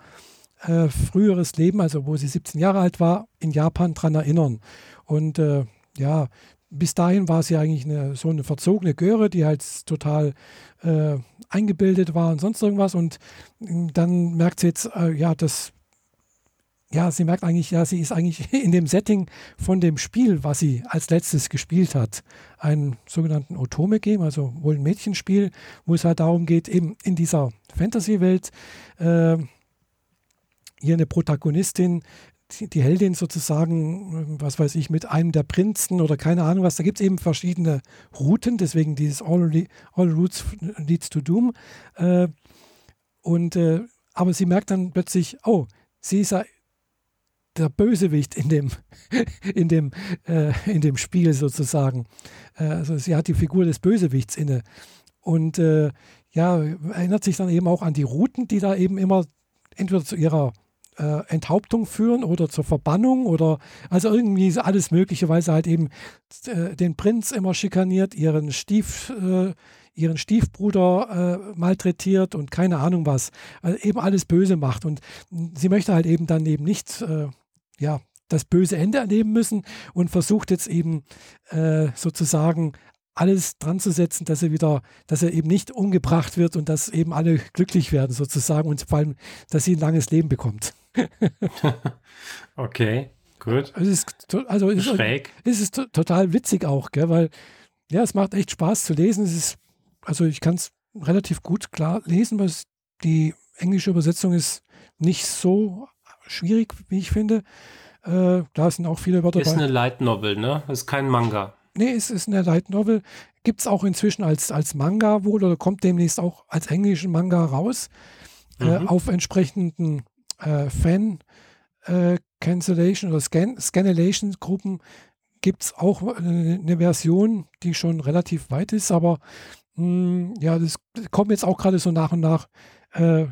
äh, früheres Leben, also wo sie 17 Jahre alt war, in Japan dran erinnern. Und äh, ja, bis dahin war sie eigentlich eine, so eine verzogene Göre, die halt total äh, eingebildet war und sonst irgendwas. Und dann merkt sie jetzt, äh, ja, das ja, sie merkt eigentlich, ja, sie ist eigentlich in dem Setting von dem Spiel, was sie als letztes gespielt hat, einen sogenannten Otome-Game, also wohl ein Mädchenspiel, wo es halt darum geht, eben in dieser Fantasy-Welt äh, hier eine Protagonistin, die, die, Heldin sozusagen, was weiß ich, mit einem der Prinzen oder keine Ahnung was, da gibt es eben verschiedene Routen, deswegen dieses All, All Routes Leads to Doom. Äh, und, äh, aber sie merkt dann plötzlich, oh, sie ist ja der Bösewicht in dem, in dem, äh, in dem Spiel sozusagen. Äh, also sie hat die Figur des Bösewichts inne. Und äh, ja, erinnert sich dann eben auch an die Routen, die da eben immer entweder zu ihrer äh, Enthauptung führen oder zur Verbannung oder also irgendwie alles Mögliche, weil sie halt eben äh, den Prinz immer schikaniert, ihren Stief, äh, ihren Stiefbruder äh, malträtiert und keine Ahnung was, also eben alles böse macht. Und sie möchte halt eben dann eben nicht äh, ja, das böse Ende erleben müssen und versucht jetzt eben äh, sozusagen alles dran zu setzen, dass er wieder, dass er eben nicht umgebracht wird und dass eben alle glücklich werden sozusagen und vor allem, dass sie ein langes Leben bekommt. okay, gut. Es ist, also es Schräg. Ist, es ist total witzig auch, gell, weil ja, es macht echt Spaß zu lesen. Es ist, also ich kann es relativ gut klar lesen, weil die englische Übersetzung ist nicht so schwierig, wie ich finde. Äh, da sind auch viele Wörter Ist dabei. eine Light Novel, ne? Ist kein Manga. Nee, es ist eine Light Novel. Gibt es auch inzwischen als, als Manga wohl oder kommt demnächst auch als englischen Manga raus. Äh, mhm. Äh, auf entsprechenden äh, Fan äh, Cancellation oder Scan Scanellation Gruppen gibt es auch eine, eine, Version, die schon relativ weit ist, aber mh, hm, ja, das kommt jetzt auch gerade so nach und nach äh,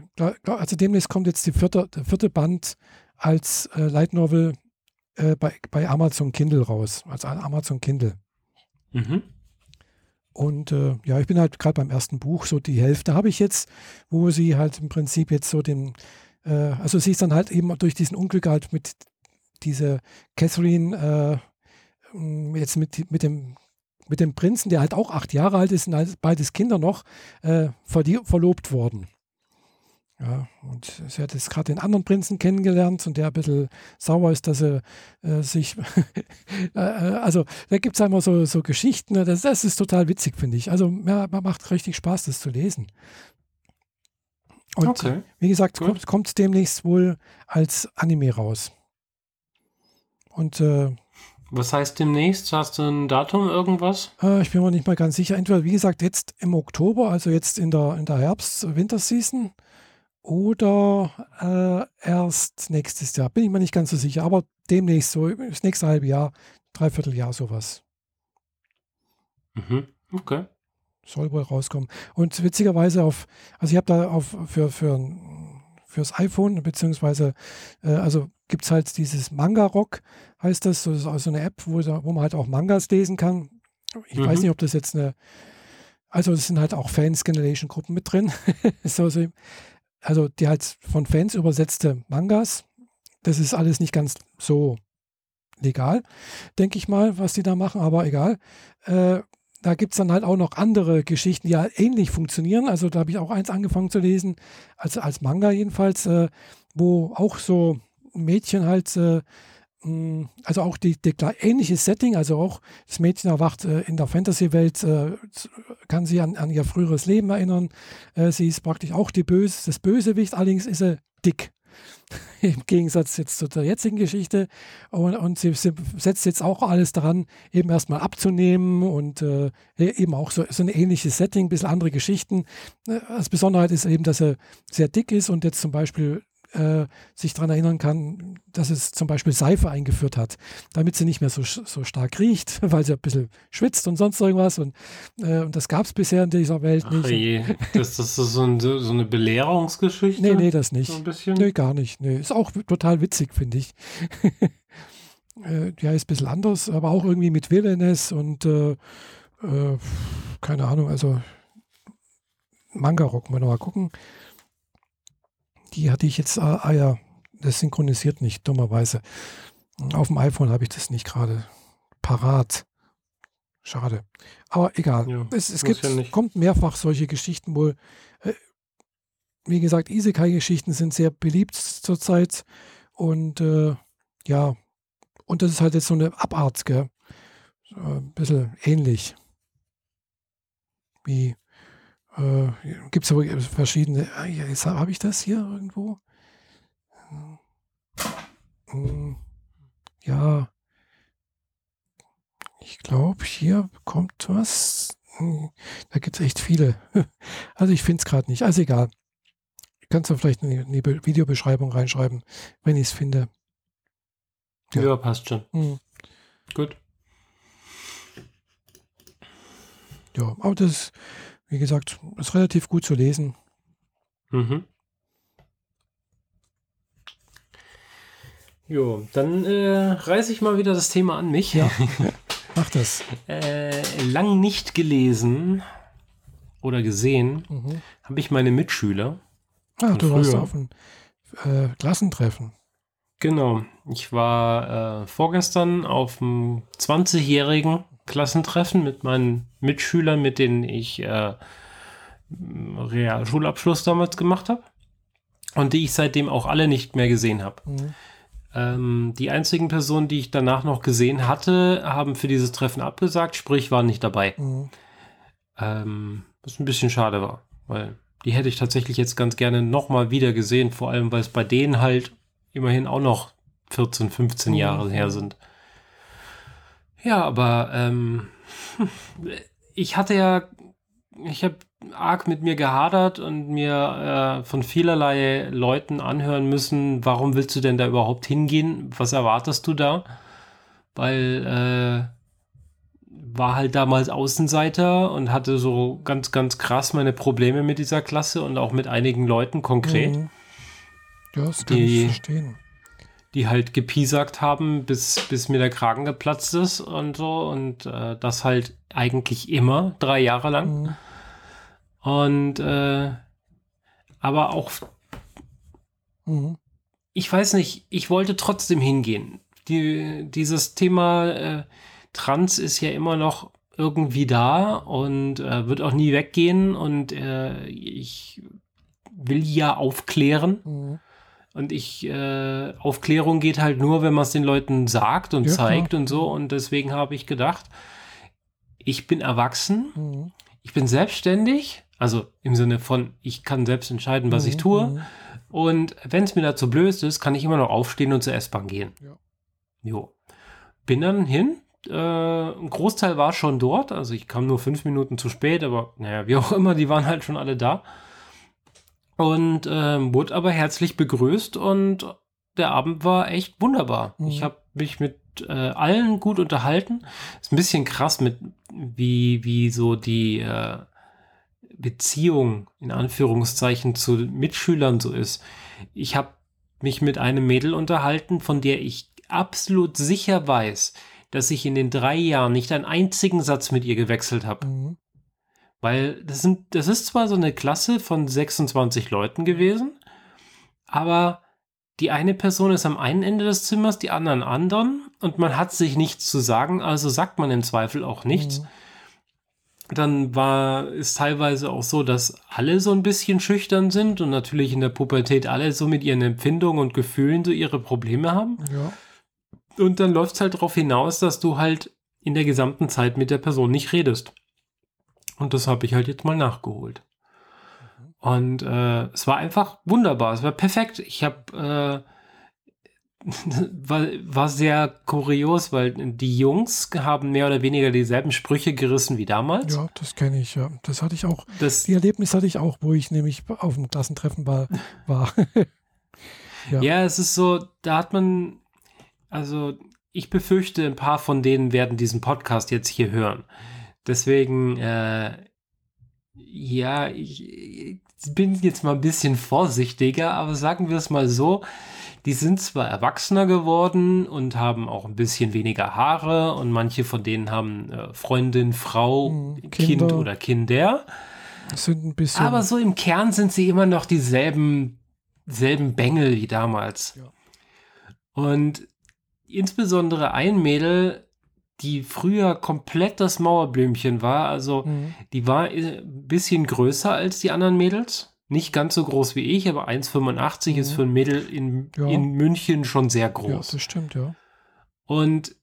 also demnächst kommt jetzt die vierte, der vierte Band als äh, Light Novel äh, bei, bei Amazon Kindle raus, als Amazon Kindle. Mhm. Und äh, ja, ich bin halt gerade beim ersten Buch, so die Hälfte habe ich jetzt, wo sie halt im Prinzip jetzt so den, äh, also sie ist dann halt eben durch diesen Unglück halt mit dieser Catherine äh, jetzt mit, mit dem mit dem Prinzen, der halt auch acht Jahre alt ist und halt beides Kinder noch, äh, verlobt worden. Ja, und sie hat jetzt gerade den anderen Prinzen kennengelernt und der ein bisschen sauer ist, dass er äh, sich. äh, also, da gibt es einmal so, so Geschichten, ne, das, das ist total witzig, finde ich. Also, ja, man macht richtig Spaß, das zu lesen. Und okay. wie gesagt, kommt, kommt demnächst wohl als Anime raus. Und. Äh, Was heißt demnächst? Hast du ein Datum, irgendwas? Äh, ich bin mir nicht mal ganz sicher. Entweder, wie gesagt, jetzt im Oktober, also jetzt in der, in der Herbst-Winterseason oder äh, erst nächstes Jahr. Bin ich mir nicht ganz so sicher, aber demnächst so, das nächste halbe Jahr, dreiviertel Jahr sowas. Mhm. Okay. Soll wohl rauskommen. Und witzigerweise auf, also ich habe da auf für, für fürs iPhone, beziehungsweise, äh, also gibt es halt dieses Manga-Rock, heißt das, so, so eine App, wo, wo man halt auch Mangas lesen kann. Ich mhm. weiß nicht, ob das jetzt eine, also es sind halt auch Fans-Generation-Gruppen mit drin. so, so, also die halt von Fans übersetzte Mangas. Das ist alles nicht ganz so legal, denke ich mal, was die da machen, aber egal. Äh, da gibt es dann halt auch noch andere Geschichten, die ja ähnlich funktionieren. Also da habe ich auch eins angefangen zu lesen, als, als Manga jedenfalls, äh, wo auch so Mädchen halt äh, also auch die, die ähnliches Setting, also auch das Mädchen erwacht äh, in der Fantasy-Welt, äh, kann sie an, an, ihr früheres Leben erinnern. Äh, sie ist praktisch auch die Böse, das Bösewicht, allerdings ist sie dick. Im Gegensatz jetzt zu der jetzigen Geschichte. Und, und sie, sie, setzt jetzt auch alles daran, eben erstmal abzunehmen und äh, e-, eben auch so, so ein ähnliches Setting, ein bisschen andere Geschichten. Äh, als Besonderheit ist eben, dass er sehr dick ist und jetzt zum Beispiel äh, sich daran erinnern kann, dass es zum Beispiel Seife eingeführt hat, damit sie nicht mehr so, so stark riecht, weil sie ein bisschen schwitzt und sonst irgendwas. Und, äh, und das gab es bisher in dieser Welt Ach nicht. Je. Das, das ist so, ein, so, eine Belehrungsgeschichte? Nee, nee, das nicht. So ein bisschen? Nee, gar nicht. Nee. Ist auch total witzig, finde ich. äh, ja, ist ein bisschen anders, aber auch irgendwie mit Villainess und äh, keine Ahnung, also Manga-Rock, mal noch mal gucken. Die hatte ich jetzt, ah, ah ja, das synchronisiert nicht, dummerweise. Auf dem iPhone habe ich das nicht gerade parat. Schade. Aber egal. Ja, es, es gibt, ja kommt mehrfach solche Geschichten wohl. Äh, wie gesagt, Isekai-Geschichten sind sehr beliebt zurzeit. Und äh, ja, und das ist halt jetzt so eine Abart, gell? So ein bisschen ähnlich. Wie äh, Gibt es aber verschiedene. Ah, jetzt habe ich das hier irgendwo. Hm, ja. Ich glaube, hier kommt was. Hm, da gibt es echt viele. Also ich finde es gerade nicht. Also egal. Kannst du vielleicht eine, eine Videobeschreibung reinschreiben, wenn ich es finde. Ja. ja. passt schon. Hm. Gut. Ja, aber das wie gesagt, ist relativ gut zu lesen. Mhm. Jo, dann äh, reiße ich mal wieder das Thema an mich. Ja, mach das. äh, lang nicht gelesen oder gesehen mhm. habe ich meine Mitschüler. Ah, du früher. warst auf ein äh, Klassentreffen. Genau. Ich war äh, vorgestern auf einem 20-jährigen Klassentreffen mit meinen Mitschülern, mit denen ich äh, Realschulabschluss damals gemacht habe und die ich seitdem auch alle nicht mehr gesehen habe. Mhm. Ähm, die einzigen Personen, die ich danach noch gesehen hatte, haben für dieses Treffen abgesagt, sprich waren nicht dabei. Mhm. Ähm, was ein bisschen schade war, weil die hätte ich tatsächlich jetzt ganz gerne nochmal wieder gesehen, vor allem weil es bei denen halt immerhin auch noch 14, 15 mhm. Jahre her sind. Ja, aber ähm, ich hatte ja, ich habe arg mit mir gehadert und mir äh, von vielerlei Leuten anhören müssen, warum willst du denn da überhaupt hingehen? Was erwartest du da? Weil äh, war halt damals Außenseiter und hatte so ganz, ganz krass meine Probleme mit dieser Klasse und auch mit einigen Leuten konkret. Mhm. Ja, das kann die, ich verstehen die halt gepiesackt haben, bis, bis mir der Kragen geplatzt ist und so. Und äh, das halt eigentlich immer, drei Jahre lang. Mhm. Und äh, aber auch, mhm. ich weiß nicht, ich wollte trotzdem hingehen. Die, dieses Thema äh, Trans ist ja immer noch irgendwie da und äh, wird auch nie weggehen. Und äh, ich will ja aufklären. Mhm. Und ich, äh, Aufklärung geht halt nur, wenn man es den Leuten sagt und ja, zeigt klar. und so. Und deswegen habe ich gedacht, ich bin erwachsen, mhm. ich bin selbstständig, also im Sinne von, ich kann selbst entscheiden, was mhm. ich tue. Mhm. Und wenn es mir dazu blöd ist, kann ich immer noch aufstehen und zur S-Bahn gehen. Ja. Jo. Bin dann hin. Äh, ein Großteil war schon dort, also ich kam nur fünf Minuten zu spät, aber naja, wie auch immer, die waren halt schon alle da und äh, wurde aber herzlich begrüßt und der Abend war echt wunderbar. Mhm. Ich habe mich mit äh, allen gut unterhalten. Ist ein bisschen krass mit wie wie so die äh, Beziehung in Anführungszeichen zu Mitschülern so ist. Ich habe mich mit einem Mädel unterhalten, von der ich absolut sicher weiß, dass ich in den drei Jahren nicht einen einzigen Satz mit ihr gewechselt habe. Mhm. Weil das sind, das ist zwar so eine Klasse von 26 Leuten gewesen, aber die eine Person ist am einen Ende des Zimmers, die anderen anderen und man hat sich nichts zu sagen, also sagt man im Zweifel auch nichts. Mhm. Dann war es teilweise auch so, dass alle so ein bisschen schüchtern sind und natürlich in der Pubertät alle so mit ihren Empfindungen und Gefühlen so ihre Probleme haben. Ja. Und dann läuft es halt darauf hinaus, dass du halt in der gesamten Zeit mit der Person nicht redest. Und das habe ich halt jetzt mal nachgeholt. Und äh, es war einfach wunderbar. Es war perfekt. Ich habe äh, war, war sehr kurios, weil die Jungs haben mehr oder weniger dieselben Sprüche gerissen wie damals. Ja, das kenne ich, ja. Das hatte ich auch. Das, die Erlebnis hatte ich auch, wo ich nämlich auf dem Klassentreffen war. war. ja. ja, es ist so, da hat man, also ich befürchte, ein paar von denen werden diesen Podcast jetzt hier hören. Deswegen, äh, ja, ich, bin jetzt mal ein bisschen vorsichtiger, aber sagen wir es mal so, die sind zwar erwachsener geworden und haben auch ein bisschen weniger Haare und manche von denen haben äh, Freundin, Frau, hm, Kind oder Kinder. Sind ein bisschen aber so im Kern sind sie immer noch dieselben selben Bengel wie damals. Ja. Und insbesondere ein Mädel die früher komplett das Mauerblümchen war. Also mhm. die war ein bisschen größer als die anderen Mädels. Nicht ganz so groß wie ich, aber 1,85 mhm. ist für ein Mädel in, ja. in München schon sehr groß. Ja, das stimmt, ja. Und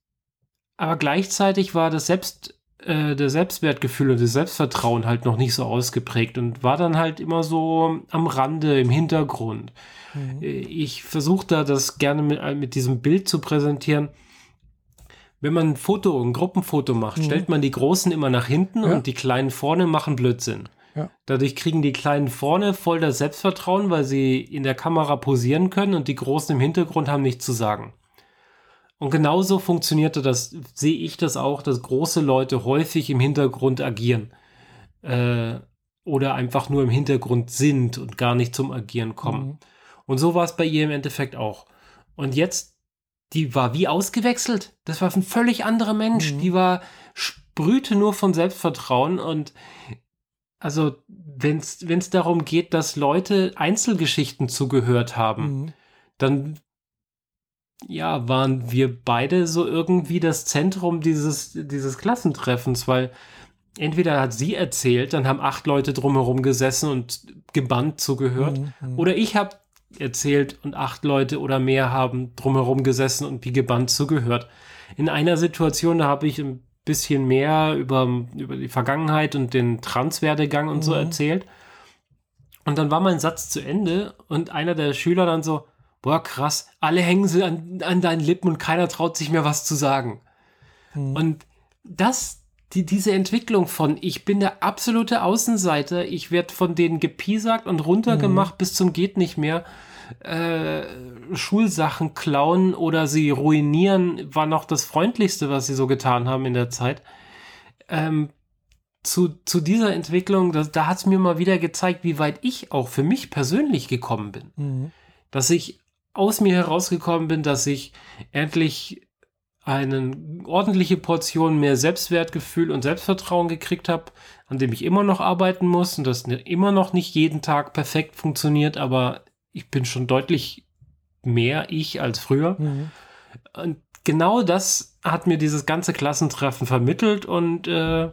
aber gleichzeitig war das Selbst, äh, der Selbstwertgefühl und das Selbstvertrauen halt noch nicht so ausgeprägt und war dann halt immer so am Rande, im Hintergrund. Mhm. Äh, ich versuche da das gerne mit, äh, mit diesem Bild zu präsentieren wenn man ein Foto, ein Gruppenfoto macht, mhm. stellt man die Großen immer nach hinten ja. und die Kleinen vorne machen Blödsinn. Ja. Dadurch kriegen die Kleinen vorne voll das Selbstvertrauen, weil sie in der Kamera posieren können und die Großen im Hintergrund haben nichts zu sagen. Und genauso funktionierte das, sehe ich das auch, dass große Leute häufig im Hintergrund agieren. Äh, oder einfach nur im Hintergrund sind und gar nicht zum Agieren kommen. Mhm. Und so war es bei ihr im Endeffekt auch. Und jetzt die war wie ausgewechselt. Das war ein völlig anderer Mensch. Mhm. Die war, sprühte nur von Selbstvertrauen und also, wenn es darum geht, dass Leute Einzelgeschichten zugehört haben, mhm. dann ja, waren wir beide so irgendwie das Zentrum dieses, dieses Klassentreffens, weil entweder hat sie erzählt, dann haben acht Leute drumherum gesessen und gebannt zugehört, mhm. mhm. oder ich habe erzählt und acht Leute oder mehr haben drumherum gesessen und wie gebannt zugehört. In einer Situation, da habe ich ein bisschen mehr über, über die Vergangenheit und den Transwerdegang und mhm. so erzählt. Und dann war mein Satz zu Ende und einer der Schüler dann so, boah, krass, alle hängen sie an, an deinen Lippen und keiner traut sich mehr was zu sagen. Mhm. Und das, die, diese Entwicklung von, ich bin der absolute Außenseiter, ich werde von denen gepiesackt und runtergemacht mhm. bis zum geht nicht mehr. Äh, Schulsachen klauen oder sie ruinieren, war noch das Freundlichste, was sie so getan haben in der Zeit. Ähm, zu, zu dieser Entwicklung, das, da hat es mir mal wieder gezeigt, wie weit ich auch für mich persönlich gekommen bin. Mhm. Dass ich aus mir herausgekommen bin, dass ich endlich eine ordentliche Portion mehr Selbstwertgefühl und Selbstvertrauen gekriegt habe, an dem ich immer noch arbeiten muss und das immer noch nicht jeden Tag perfekt funktioniert, aber ich bin schon deutlich mehr ich als früher. Mhm. Und genau das hat mir dieses ganze Klassentreffen vermittelt und äh,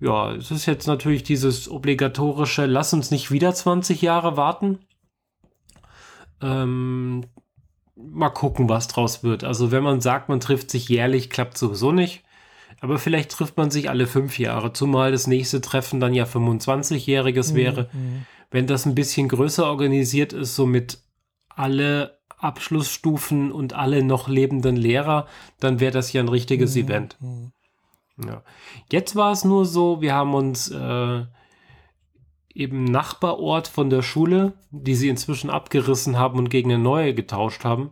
ja, es ist jetzt natürlich dieses obligatorische, lass uns nicht wieder 20 Jahre warten. Ähm, mal gucken, was draus wird. Also wenn man sagt, man trifft sich jährlich, klappt sowieso nicht. Aber vielleicht trifft man sich alle fünf Jahre, zumal das nächste Treffen dann ja 25-jähriges mhm. wäre. Mhm. Wenn das ein bisschen größer organisiert ist, so mit alle Abschlussstufen und alle noch lebenden Lehrer, dann wäre das ja ein richtiges mhm. Event. Mhm. Ja. Jetzt war es nur so, wir haben uns äh, eben Nachbarort von der Schule, die sie inzwischen abgerissen haben und gegen eine neue getauscht haben.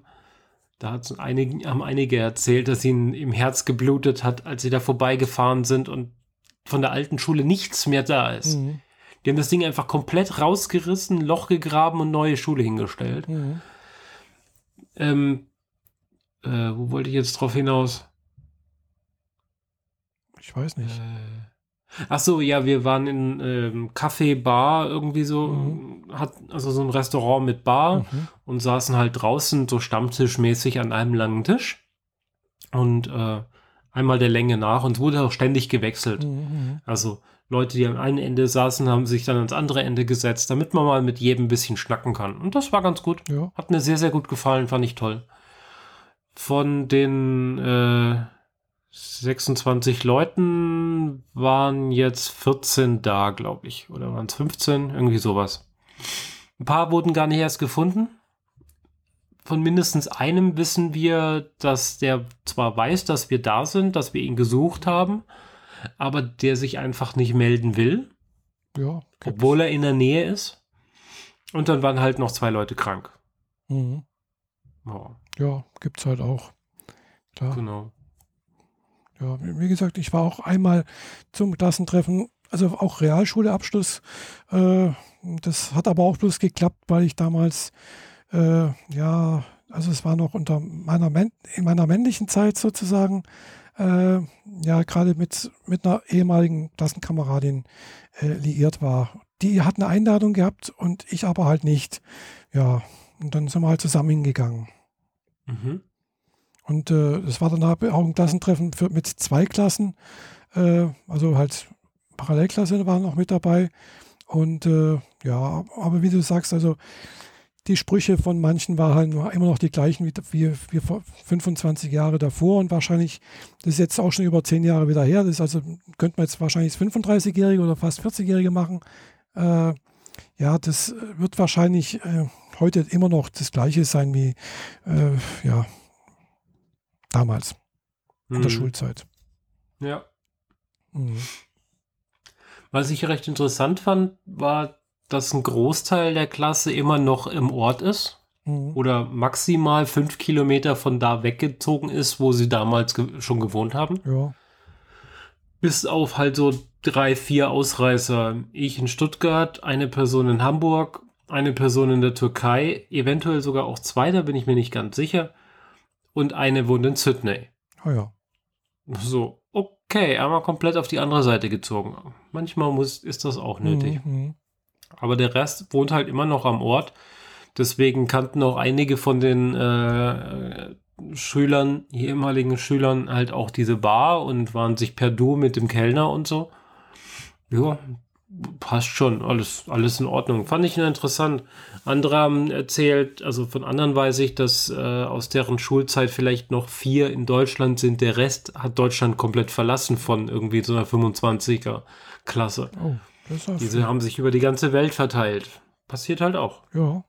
Da einige, haben einige erzählt, dass ihnen im Herz geblutet hat, als sie da vorbeigefahren sind und von der alten Schule nichts mehr da ist. Mhm. Die haben das Ding einfach komplett rausgerissen, Loch gegraben und neue Schule hingestellt. Mhm. Ähm, äh, wo wollte ich jetzt drauf hinaus? Ich weiß nicht. Äh, Ach so, ja, wir waren in ähm, Café, Bar, irgendwie so, mhm. hat also so ein Restaurant mit Bar mhm. und saßen halt draußen so stammtischmäßig an einem langen Tisch und äh, einmal der Länge nach und es wurde auch ständig gewechselt. Mhm. mhm. Also Leute, die am einen Ende saßen, haben sich dann ans andere Ende gesetzt, damit man mal mit jedem ein bisschen schnacken kann. Und das war ganz gut. Ja. Hat mir sehr, sehr gut gefallen, fand ich toll. Von den äh, 26 Leuten waren jetzt 14 da, glaube ich. Oder waren es 15? Irgendwie sowas. Ein paar wurden gar nicht erst gefunden. Von mindestens einem wissen wir, dass der zwar weiß, dass wir da sind, dass wir ihn gesucht haben, aber der sich einfach nicht melden will. Ja. Obwohl er in der Nähe ist. Und dann waren halt noch zwei Leute krank. Mhm. Ja. ja, gibt's halt auch. Klar. Genau. Ja, wie gesagt, ich war auch einmal zum Klassentreffen, also auch Realschuleabschluss. Äh, das hat aber auch bloß geklappt, weil ich damals, äh, ja, also es war noch unter meiner, in meiner männlichen Zeit sozusagen, äh, ja, gerade mit, mit einer ehemaligen Klassenkameradin äh, liiert war. Die hat eine Einladung gehabt und ich aber halt nicht. Ja, und dann sind wir halt zusammen hingegangen. Mhm. Und äh, das war dann auch ein Klassentreffen für, mit zwei Klassen. Äh, also halt Parallelklasse waren auch mit dabei. Und äh, ja, aber wie du sagst, also die Sprüche von manchen waren halt immer noch die gleichen wie, wie, wie vor 25 Jahre davor und wahrscheinlich, das ist jetzt auch schon über 10 Jahre wieder her, das ist also, könnte man jetzt wahrscheinlich 35-Jährige oder fast 40-Jährige machen. Äh, ja, das wird wahrscheinlich äh, heute immer noch das gleiche sein wie, äh, ja, Damals. In der mhm. Schulzeit. Ja. Mhm. Was ich recht interessant fand, war, dass ein Großteil der Klasse immer noch im Ort ist. Mhm. Oder maximal fünf Kilometer von da weggezogen ist, wo sie damals ge schon gewohnt haben. Ja. Bis auf halt so drei, vier Ausreißer. Ich in Stuttgart, eine Person in Hamburg, eine Person in der Türkei, eventuell sogar auch zwei, da bin ich mir nicht ganz sicher und eine wohnt in Sydney. Oh ja. So, okay, einmal komplett auf die andere Seite gezogen. Manchmal muss, ist das auch nötig. Mhm. Aber der Rest wohnt halt immer noch am Ort. Deswegen kannten auch einige von den äh, Schülern, ehemaligen Schülern, halt auch diese Bar und waren sich per Du mit dem Kellner und so. Ja, passt schon, alles, alles in Ordnung. Fand ich interessant. Andere haben erzählt, also von anderen weiß ich, dass äh, aus deren Schulzeit vielleicht noch vier in Deutschland sind. Der Rest hat Deutschland komplett verlassen von irgendwie so einer 25er Klasse. Oh, Diese viel. haben sich über die ganze Welt verteilt. Passiert halt auch. Ja.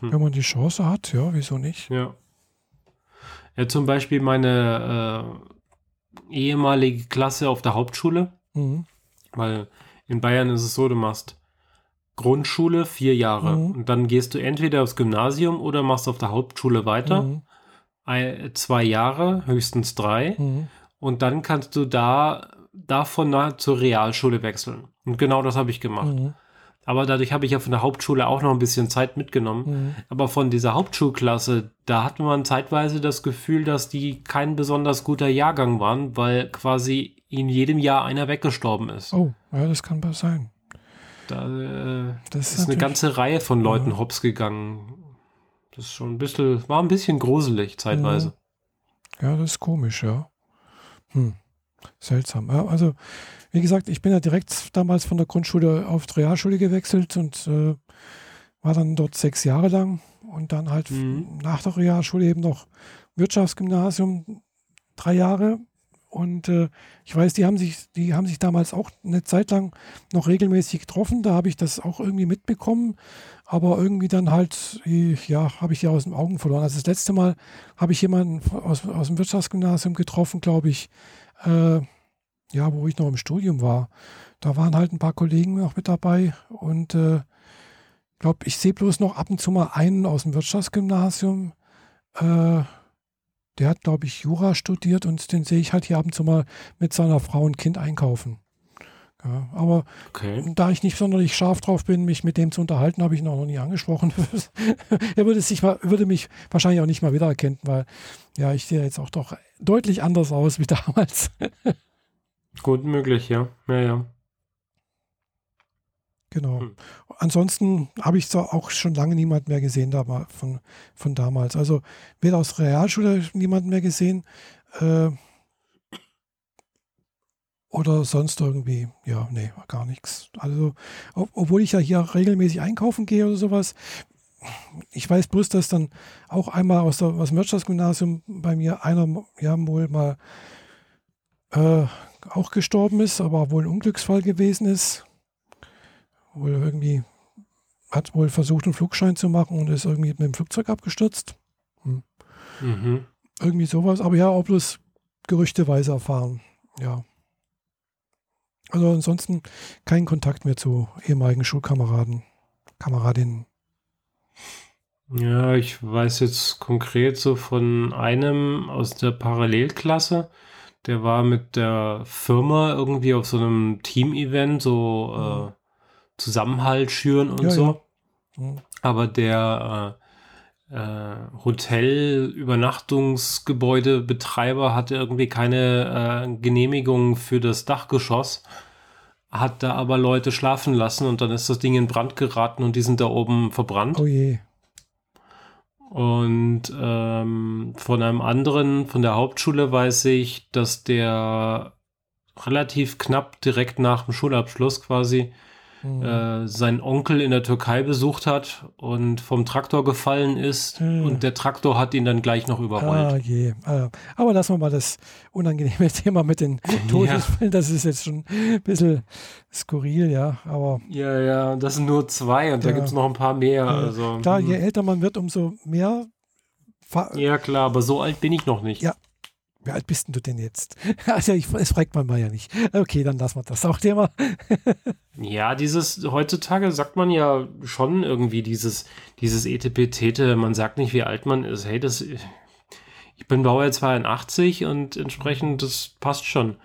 Hm. Wenn man die Chance hat, ja, wieso nicht? Ja. Ja, zum Beispiel meine äh, ehemalige Klasse auf der Hauptschule. Mhm. Weil in Bayern ist es so, du machst Grundschule vier Jahre mhm. und dann gehst du entweder aufs Gymnasium oder machst auf der Hauptschule weiter. Mhm. Ein, zwei Jahre, höchstens drei. Mhm. Und dann kannst du da davon zur Realschule wechseln. Und genau das habe ich gemacht. Mhm. Aber dadurch habe ich ja von der Hauptschule auch noch ein bisschen Zeit mitgenommen. Mhm. Aber von dieser Hauptschulklasse, da hatte man zeitweise das Gefühl, dass die kein besonders guter Jahrgang waren, weil quasi in jedem Jahr einer weggestorben ist. Oh, ja, das kann sein. Da äh, das ist, ist eine ganze Reihe von Leuten ja. hops gegangen. Das ist schon ein bisschen, war ein bisschen gruselig zeitweise. Ja, das ist komisch, ja. Hm. Seltsam. Ja, also wie gesagt, ich bin ja direkt damals von der Grundschule auf die Realschule gewechselt und äh, war dann dort sechs Jahre lang und dann halt mhm. nach der Realschule eben noch Wirtschaftsgymnasium drei Jahre. Und äh, ich weiß, die haben sich, die haben sich damals auch eine Zeit lang noch regelmäßig getroffen. Da habe ich das auch irgendwie mitbekommen. Aber irgendwie dann halt, ja, habe ich die aus den Augen verloren. Also das letzte Mal habe ich jemanden aus, aus dem Wirtschaftsgymnasium getroffen, glaube ich, äh, ja, wo ich noch im Studium war, da waren halt ein paar Kollegen noch mit dabei und äh, glaube, ich sehe bloß noch ab und zu mal einen aus dem Wirtschaftsgymnasium. Äh, der hat, glaube ich, Jura studiert und den sehe ich halt hier ab und zu mal mit seiner Frau und Kind einkaufen. Ja, aber okay. da ich nicht sonderlich scharf drauf bin, mich mit dem zu unterhalten, habe ich ihn auch noch nie angesprochen. er würde, sich mal, würde mich wahrscheinlich auch nicht mal wiedererkennen, weil ja, ich sehe jetzt auch doch deutlich anders aus wie damals. Gut möglich, ja. Ja, ja. Genau. Hm. Ansonsten habe ich auch schon lange niemand mehr gesehen da von, von damals. Also weder aus Realschule niemand mehr gesehen äh, oder sonst irgendwie. Ja, nee, gar nichts. Also, ob, obwohl ich ja hier regelmäßig einkaufen gehe oder sowas. Ich weiß bloß, dass dann auch einmal aus, der, aus dem Wirtschaftsgymnasium bei mir einer ja wohl mal äh, auch gestorben ist, aber wohl ein Unglücksfall gewesen ist. Wohl irgendwie hat wohl versucht, einen Flugschein zu machen und ist irgendwie mit dem Flugzeug abgestürzt. Hm. Mhm. Irgendwie sowas, aber ja, auch bloß gerüchteweise erfahren. Ja. Also ansonsten kein Kontakt mehr zu ehemaligen Schulkameraden, Kameradinnen. Ja, ich weiß jetzt konkret so von einem aus der Parallelklasse, der war mit der Firma irgendwie auf so einem Team-Event, so äh, Zusammenhalt schüren und ja, so. Ja. Mhm. Aber der äh, äh, Hotel-Übernachtungsgebäudebetreiber hatte irgendwie keine äh, Genehmigung für das Dachgeschoss, hat da aber Leute schlafen lassen und dann ist das Ding in Brand geraten und die sind da oben verbrannt. Oh je. Und ähm, von einem anderen, von der Hauptschule weiß ich, dass der relativ knapp direkt nach dem Schulabschluss quasi mhm. äh, seinen Onkel in der Türkei besucht hat und vom Traktor gefallen ist mhm. und der Traktor hat ihn dann gleich noch überrollt. Ah, je. Ah, aber lassen wir mal das unangenehme Thema mit den Todesfällen. Ja. Das ist jetzt schon ein bisschen skurril, ja. Aber ja, ja, das sind nur zwei und ja. da gibt es noch ein paar mehr. Also, klar, je hm. älter man wird, umso mehr. Ja, klar, aber so alt bin ich noch nicht. Ja, wie alt bist denn du denn jetzt? Also, ich, das fragt man mal ja nicht. Okay, dann lassen wir das auch Thema. ja, dieses, heutzutage sagt man ja schon irgendwie dieses, dieses Etepetete, man sagt nicht, wie alt man ist. Hey, das, ich bin Baujahr 82 und entsprechend, das passt schon.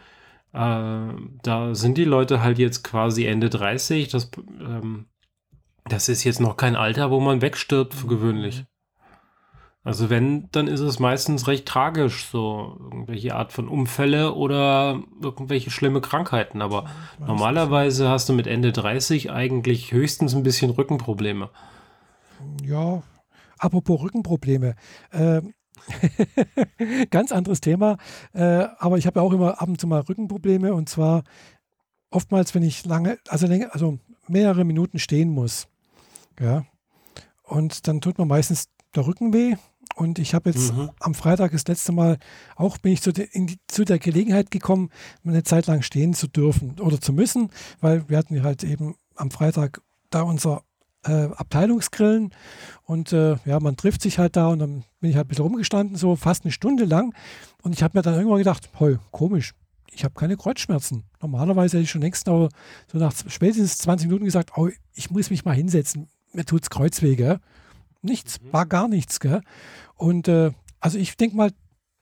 Äh, da sind die Leute halt jetzt quasi Ende 30. Das, ähm, das ist jetzt noch kein Alter, wo man wegstirbt, für gewöhnlich. Also wenn, dann ist es meistens recht tragisch, so irgendwelche Art von Unfälle oder irgendwelche schlimme Krankheiten. Aber ja, normalerweise hast du mit Ende 30 eigentlich höchstens ein bisschen Rückenprobleme. Ja, apropos Rückenprobleme. Äh, ganz anderes Thema. Äh, aber ich habe ja auch immer ab und zu mal Rückenprobleme und zwar oftmals, wenn ich lange, also, länger, also mehrere Minuten stehen muss. Ja. Und dann tut mir meistens der Rücken weh und ich habe jetzt mhm. am Freitag das letzte Mal auch bin ich zu, de, die, zu, der Gelegenheit gekommen, eine Zeit lang stehen zu dürfen oder zu müssen, weil wir hatten halt eben am Freitag da unser äh, Abteilungsgrillen und äh, ja, man trifft sich halt da und dann bin ich halt ein bisschen rumgestanden, so fast eine Stunde lang und ich habe mir dann irgendwann gedacht, heu, komisch, ich habe keine Kreuzschmerzen. Normalerweise hätte ich schon längst so nach spätestens 20 Minuten gesagt, oh, ich muss mich mal hinsetzen, mir tut es Kreuzweh, gell? Nichts, mhm. war gar nichts, gell? Und äh, also ich denke mal,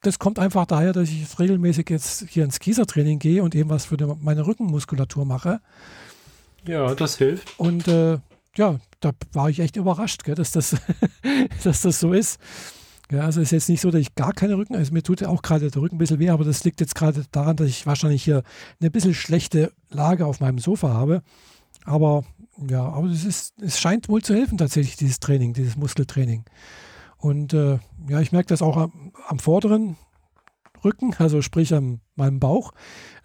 das kommt einfach daher, dass ich jetzt regelmäßig jetzt hier ins Kiesertraining gehe und eben was für die, meine Rückenmuskulatur mache. Ja, das hilft. Und äh, ja, da war ich echt überrascht, gell, dass, das, dass das so ist. Ja, also ist jetzt nicht so, dass ich gar keine Rücken, also mir tut ja auch gerade der Rücken ein bisschen weh, aber das liegt jetzt gerade daran, dass ich wahrscheinlich hier eine bisschen schlechte Lage auf meinem Sofa habe. Aber ja, aber es, ist, es scheint wohl zu helfen tatsächlich, dieses Training, dieses Muskeltraining. Und äh, ja, ich merke das auch am, am, vorderen Rücken, also sprich an meinem Bauch.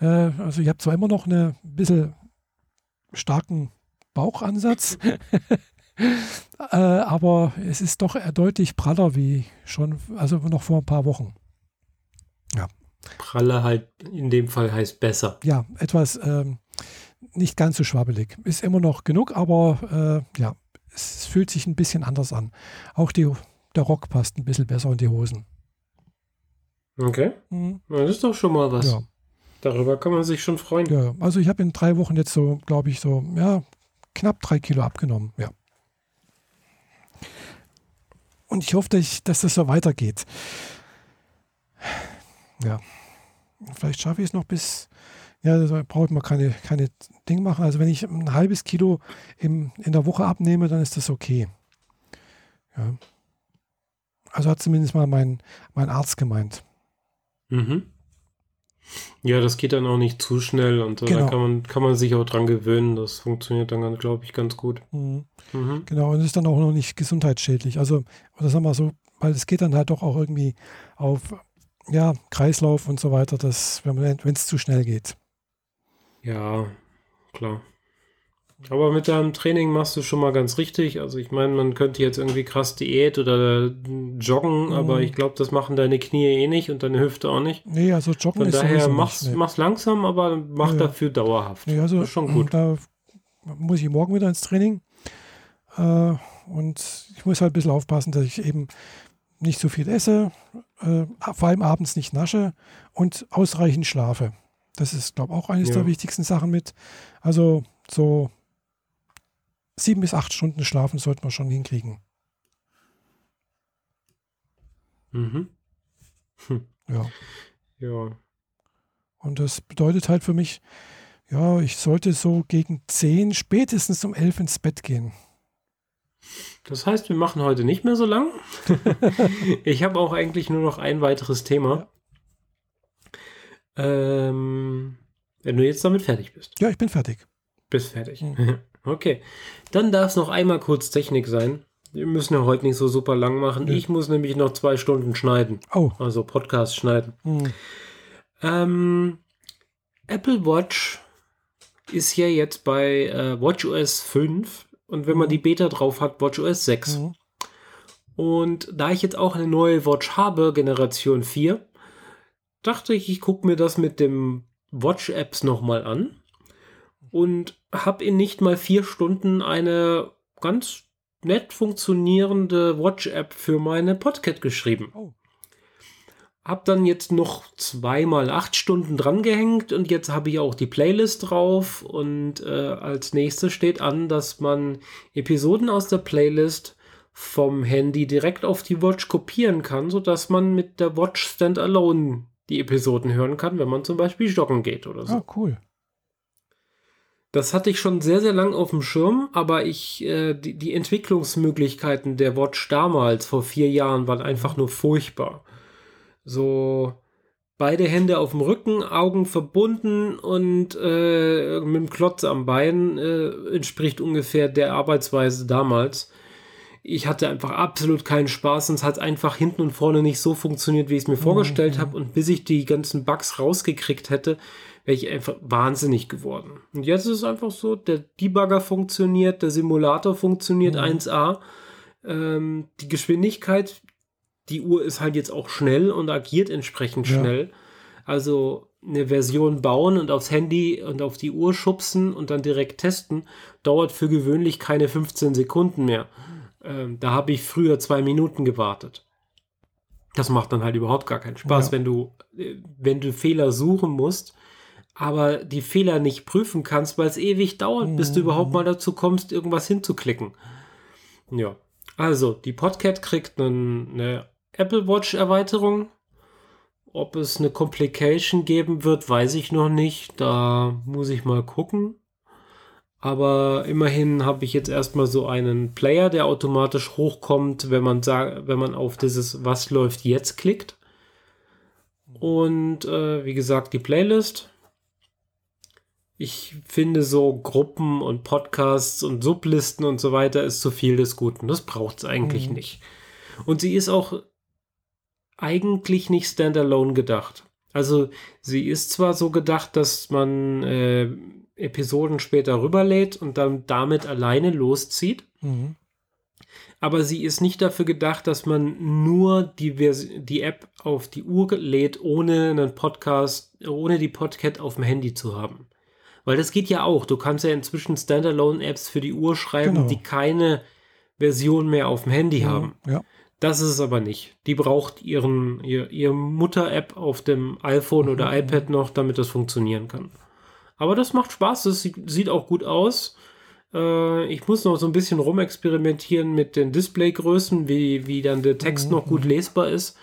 Äh, also ich habe zwar immer noch eine bisschen starken Bauchansatz, äh, aber es ist doch deutlich praller wie schon, also noch vor ein paar Wochen. Ja. Pralle halt in dem Fall heißt besser. Ja, etwas ähm, nicht ganz so schwabbelig. Ist immer noch genug, aber äh, ja, es fühlt sich ein bisschen anders an. Auch die, der Rock passt ein bisschen besser in die Hosen. Okay. Mhm. Das ist doch schon mal was. Ja. Darüber kann man sich schon freuen. Ja, also ich habe in drei Wochen jetzt so, glaube ich, so, ja, knapp drei Kilo abgenommen. Ja. Und ich hoffe, dass, dass das so weitergeht. Ja. Vielleicht schaffe ich es noch bis, ja, da braucht man keine, keine Ding machen. Also wenn ich ein halbes Kilo im, in der Woche abnehme, dann ist das okay. Ja. Also hat zumindest mal mein, mein Arzt gemeint. Mhm. Ja, das geht dann auch nicht zu schnell und genau. da kann man, kann man sich auch dran gewöhnen. Das funktioniert dann, glaube ich, ganz gut. Mhm. Mhm. Genau, und ist dann auch noch nicht gesundheitsschädlich. Also, oder sagen wir so, weil es geht dann halt doch auch irgendwie auf ja, Kreislauf und so weiter, wenn es zu schnell geht. Ja, klar. Aber mit deinem Training machst du schon mal ganz richtig. Also ich meine, man könnte jetzt irgendwie krass Diät oder joggen, mhm. aber ich glaube, das machen deine Knie eh nicht und deine Hüfte auch nicht. Nee, also joggen Von ist daher mach's, nee. mach's langsam, aber mach ja. dafür dauerhaft. Nee, also, das ist schon gut. Da muss ich morgen wieder ins Training. Äh, und ich muss halt ein bisschen aufpassen, dass ich eben nicht so viel esse, äh, vor allem abends nicht nasche und ausreichend schlafe. Das ist, glaube ich, auch eines ja. der wichtigsten Sachen mit. Also so sieben bis acht Stunden schlafen sollte man schon hinkriegen. Mhm. Hm. Ja. Ja. Und das bedeutet halt für mich, ja, ich sollte so gegen zehn, spätestens um elf ins Bett gehen. Das heißt, wir machen heute nicht mehr so lang. ich habe auch eigentlich nur noch ein weiteres Thema. Ähm, wenn du jetzt damit fertig bist. Ja, ich bin fertig. Bist fertig. Mhm. Okay. Dann darf es noch einmal kurz Technik sein. Wir müssen ja heute nicht so super lang machen. Mhm. Ich muss nämlich noch zwei Stunden schneiden. Oh. Also Podcast schneiden. Mhm. Ähm, Apple Watch ist ja jetzt bei äh, WatchOS 5 und wenn man die Beta drauf hat, WatchOS 6. Mhm. Und da ich jetzt auch eine neue Watch habe, Generation 4, dachte ich, ich gucke mir das mit dem Watch-Apps nochmal an und habe in nicht mal vier Stunden eine ganz nett funktionierende Watch-App für meine Podcat geschrieben. Oh. Hab dann jetzt noch zweimal acht Stunden dran gehängt und jetzt habe ich auch die Playlist drauf und äh, als nächstes steht an, dass man Episoden aus der Playlist vom Handy direkt auf die Watch kopieren kann, sodass man mit der Watch Standalone die Episoden hören kann, wenn man zum Beispiel joggen geht oder so. Ah, cool. Das hatte ich schon sehr, sehr lang auf dem Schirm, aber ich, äh, die, die Entwicklungsmöglichkeiten der Watch damals, vor vier Jahren, waren einfach nur furchtbar. So beide Hände auf dem Rücken, Augen verbunden und äh, mit dem Klotz am Bein äh, entspricht ungefähr der Arbeitsweise damals. Ich hatte einfach absolut keinen Spaß und es hat einfach hinten und vorne nicht so funktioniert, wie ich es mir vorgestellt mhm. habe. Und bis ich die ganzen Bugs rausgekriegt hätte, wäre ich einfach wahnsinnig geworden. Und jetzt ist es einfach so, der Debugger funktioniert, der Simulator funktioniert mhm. 1A. Ähm, die Geschwindigkeit, die Uhr ist halt jetzt auch schnell und agiert entsprechend ja. schnell. Also eine Version bauen und aufs Handy und auf die Uhr schubsen und dann direkt testen, dauert für gewöhnlich keine 15 Sekunden mehr. Ähm, da habe ich früher zwei Minuten gewartet. Das macht dann halt überhaupt gar keinen Spaß, ja. wenn du, äh, wenn du Fehler suchen musst aber die Fehler nicht prüfen kannst, weil es ewig dauert, mhm. bis du überhaupt mhm. mal dazu kommst, irgendwas hinzuklicken. Ja, also die Podcat kriegt eine Apple Watch Erweiterung. Ob es eine Complication geben wird, weiß ich noch nicht. Da muss ich mal gucken. Aber immerhin habe ich jetzt erstmal so einen Player, der automatisch hochkommt, wenn man sagt, wenn man auf dieses Was läuft jetzt klickt. Und äh, wie gesagt, die Playlist. Ich finde so Gruppen und Podcasts und Sublisten und so weiter ist zu viel des Guten. Das braucht es eigentlich mhm. nicht. Und sie ist auch eigentlich nicht standalone gedacht. Also sie ist zwar so gedacht, dass man äh, Episoden später rüberlädt und dann damit alleine loszieht. Mhm. Aber sie ist nicht dafür gedacht, dass man nur die, die App auf die Uhr lädt, ohne einen Podcast, ohne die Podcast auf dem Handy zu haben. Weil das geht ja auch. Du kannst ja inzwischen Standalone-Apps für die Uhr schreiben, genau. die keine Version mehr auf dem Handy mhm, haben. Ja. Das ist es aber nicht. Die braucht ihren, ihr, ihr Mutter-App auf dem iPhone mhm. oder iPad noch, damit das funktionieren kann. Aber das macht Spaß, das sieht auch gut aus. Äh, ich muss noch so ein bisschen rumexperimentieren mit den Displaygrößen, wie, wie dann der Text mhm. noch gut lesbar ist.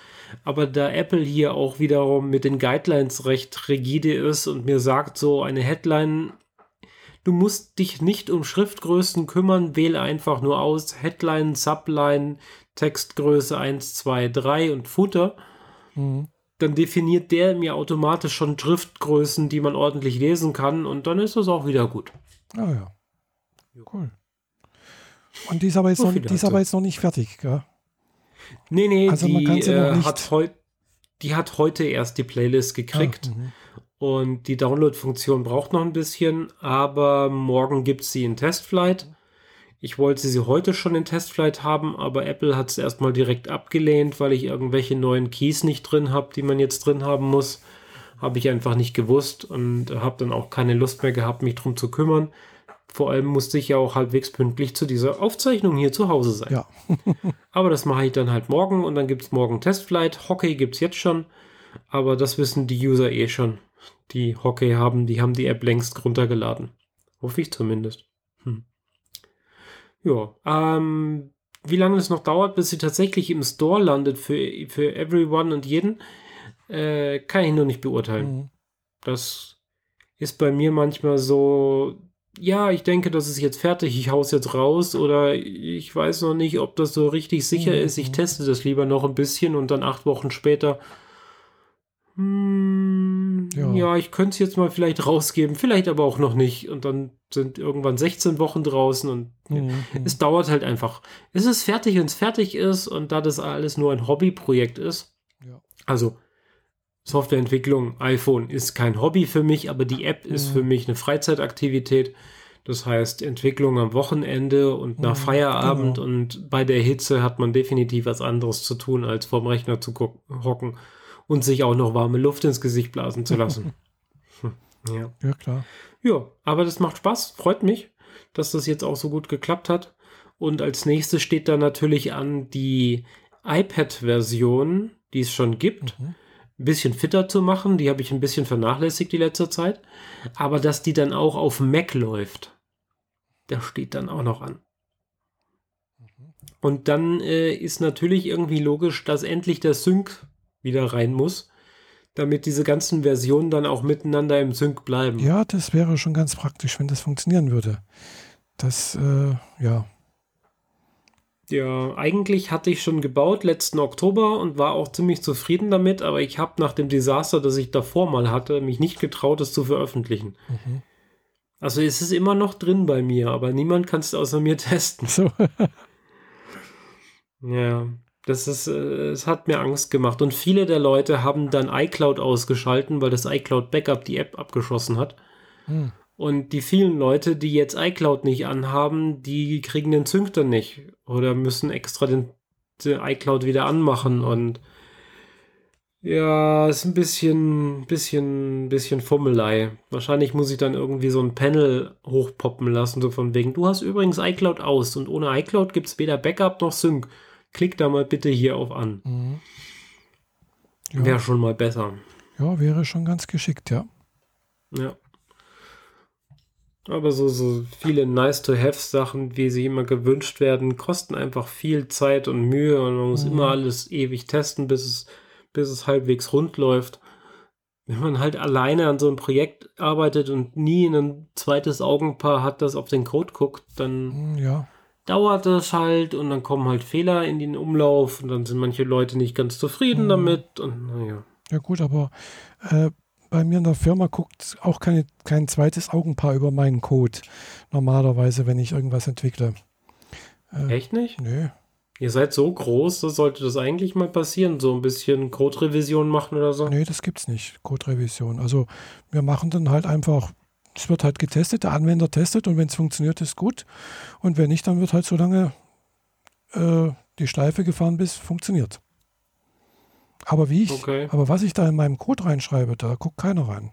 Aber da Apple hier auch wiederum mit den Guidelines recht rigide ist und mir sagt, so eine Headline, du musst dich nicht um Schriftgrößen kümmern, wähle einfach nur aus Headline, Subline, Textgröße 1, 2, 3 und Footer. Mhm dann definiert der mir automatisch schon Schriftgrößen, die man ordentlich lesen kann und dann ist das auch wieder gut. Ah ja. Cool. Und die ist aber jetzt, noch, die ist aber jetzt noch nicht fertig, gell? Nee, nee, also die, äh, hat heu, die hat heute erst die Playlist gekriegt. Ah, mhm. und die Download-Funktion braucht noch ein bisschen, aber morgen gibt es sie in Testflight. Ich wollte sie heute schon in Testflight haben, aber Apple hat es erstmal direkt abgelehnt, weil ich irgendwelche neuen Keys nicht drin habe, die man jetzt drin haben muss. Habe ich einfach nicht gewusst und habe dann auch keine Lust mehr gehabt, mich drum zu kümmern. Vor allem musste ich ja auch halbwegs pünktlich zu dieser Aufzeichnung hier zu Hause sein. Ja. aber das mache ich dann halt morgen und dann gibt es morgen Testflight. Hockey gibt es jetzt schon, aber das wissen die User eh schon. Die Hockey haben, die haben die App längst runtergeladen. Hoffe ich zumindest. Ja, ähm, wie lange es noch dauert, bis sie tatsächlich im Store landet für, für everyone und jeden, äh, kann ich nur nicht beurteilen. Mhm. Das ist bei mir manchmal so, ja, ich denke, das ist jetzt fertig, ich hau's jetzt raus oder ich weiß noch nicht, ob das so richtig sicher mhm. ist, ich teste das lieber noch ein bisschen und dann acht Wochen später, ja. ja. ich könnte es jetzt mal vielleicht rausgeben, vielleicht aber auch noch nicht und dann sind irgendwann 16 Wochen draußen und mhm. es dauert halt einfach. Es ist fertig, wenn es fertig ist und da das alles nur ein Hobbyprojekt ist. Ja. Also Softwareentwicklung, iPhone ist kein Hobby für mich, aber die App mhm. ist für mich eine Freizeitaktivität. Das heißt, Entwicklung am Wochenende und nach mhm, Feierabend genau. und bei der Hitze hat man definitiv was anderes zu tun, als vorm Rechner zu hocken und sich auch noch warme Luft ins Gesicht blasen zu lassen. ja. ja, klar. Ja, aber das macht Spaß, freut mich, dass das jetzt auch so gut geklappt hat. Und als nächstes steht da natürlich an die iPad-Version, die es schon gibt. Mhm. Ein bisschen fitter zu machen, die habe ich ein bisschen vernachlässigt die letzte Zeit. Aber dass die dann auch auf Mac läuft, das steht dann auch noch an. Mhm. Und dann äh, ist natürlich irgendwie logisch, dass endlich der Sync wieder rein muss damit diese ganzen Versionen dann auch miteinander im Sync bleiben. Ja, das wäre schon ganz praktisch, wenn das funktionieren würde. Das, äh, ja. Ja, eigentlich hatte ich schon gebaut letzten Oktober und war auch ziemlich zufrieden damit, aber ich habe nach dem Desaster, das ich davor mal hatte, mich nicht getraut, es zu veröffentlichen. Mhm. Also es ist immer noch drin bei mir, aber niemand kann es außer mir testen. So. ja. Das ist, äh, es hat mir Angst gemacht. Und viele der Leute haben dann iCloud ausgeschalten, weil das iCloud Backup die App abgeschossen hat. Hm. Und die vielen Leute, die jetzt iCloud nicht anhaben, die kriegen den Sync dann nicht. Oder müssen extra den, den iCloud wieder anmachen. Und ja, ist ein bisschen, bisschen, bisschen Fummelei. Wahrscheinlich muss ich dann irgendwie so ein Panel hochpoppen lassen, so von wegen, du hast übrigens iCloud aus und ohne iCloud gibt es weder Backup noch Sync klick da mal bitte hier auf an. Mhm. Ja. Wäre schon mal besser. Ja, wäre schon ganz geschickt, ja. Ja. Aber so, so viele Nice-to-Have-Sachen, wie sie immer gewünscht werden, kosten einfach viel Zeit und Mühe und man muss mhm. immer alles ewig testen, bis es, bis es halbwegs rund läuft. wenn man halt alleine an so einem Projekt arbeitet und nie ein zweites Augenpaar hat, das auf den Code guckt, dann Hm, Ja. Dauert das halt und dann kommen halt Fehler in den Umlauf und dann sind manche Leute nicht ganz zufrieden Mhm. damit und naja. Ja gut, aber äh, bei mir in der Firma guckt auch keine, kein zweites Augenpaar über meinen Code. Normalerweise, wenn ich irgendwas entwickle. Äh, Echt nicht? Nö. Ihr seid so groß, da sollte das eigentlich mal passieren, so ein bisschen Code-Revision machen oder so. Nee, das gibt's nicht, Code-Revision. Also wir machen dann halt einfach, es wird halt getestet, der Anwender testet und wenn es funktioniert, ist gut. Und wenn nicht, dann wird halt so lange äh, die Schleife gefahren, bis es funktioniert. Aber wie ich, Okay. aber was ich da in meinem Code reinschreibe, da guckt keiner rein.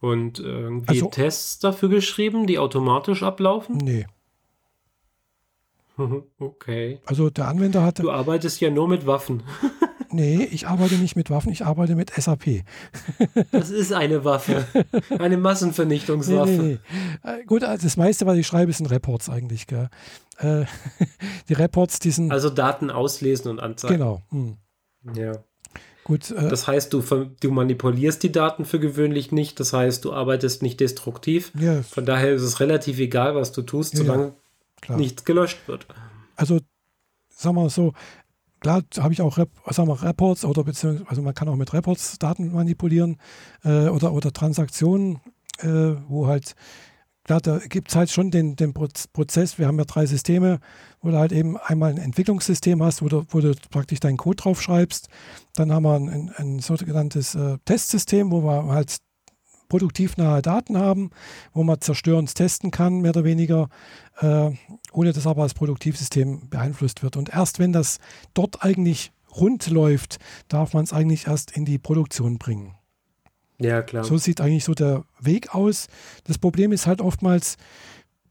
Und äh, irgendwie Also- Tests dafür geschrieben, die automatisch ablaufen? Nee. okay. Also der Anwender hat, Du arbeitest ja nur mit Waffen. nee, ich arbeite nicht mit Waffen, ich arbeite mit SAP. Das ist eine Waffe. Eine Nee, Massenvernichtungswaffe. nee, nee. Äh, gut, also das meiste, was ich schreibe, sind Reports eigentlich. Gell? Äh, die Reports, die sind, Also Daten auslesen und anzeigen. genau. Hm. Ja. Gut, äh, Das heißt, du, du manipulierst die Daten für gewöhnlich nicht. Das heißt, du arbeitest nicht destruktiv. ja, Von daher ist es relativ egal, was du tust, Ja, ja. solange klar. nichts gelöscht wird. Also, sagen wir so, klar habe ich auch sagen wir, Reports oder beziehungsweise, also man kann auch mit Reports Daten manipulieren äh, oder, oder Transaktionen, äh, wo halt, klar, da gibt es halt schon den, den Proz- Prozess, wir haben ja drei Systeme, wo du halt eben einmal ein Entwicklungssystem hast, wo du, wo du praktisch deinen Code drauf schreibst. Dann haben wir ein, ein, ein sogenanntes äh, Testsystem, wo wir halt produktivnahe Daten haben, wo man zerstörend testen kann, mehr oder weniger, äh, ohne dass aber das Produktivsystem beeinflusst wird. Und erst wenn das dort eigentlich rund läuft, darf man es eigentlich erst in die Produktion bringen. Ja, klar. So sieht eigentlich so der Weg aus. Das Problem ist halt oftmals,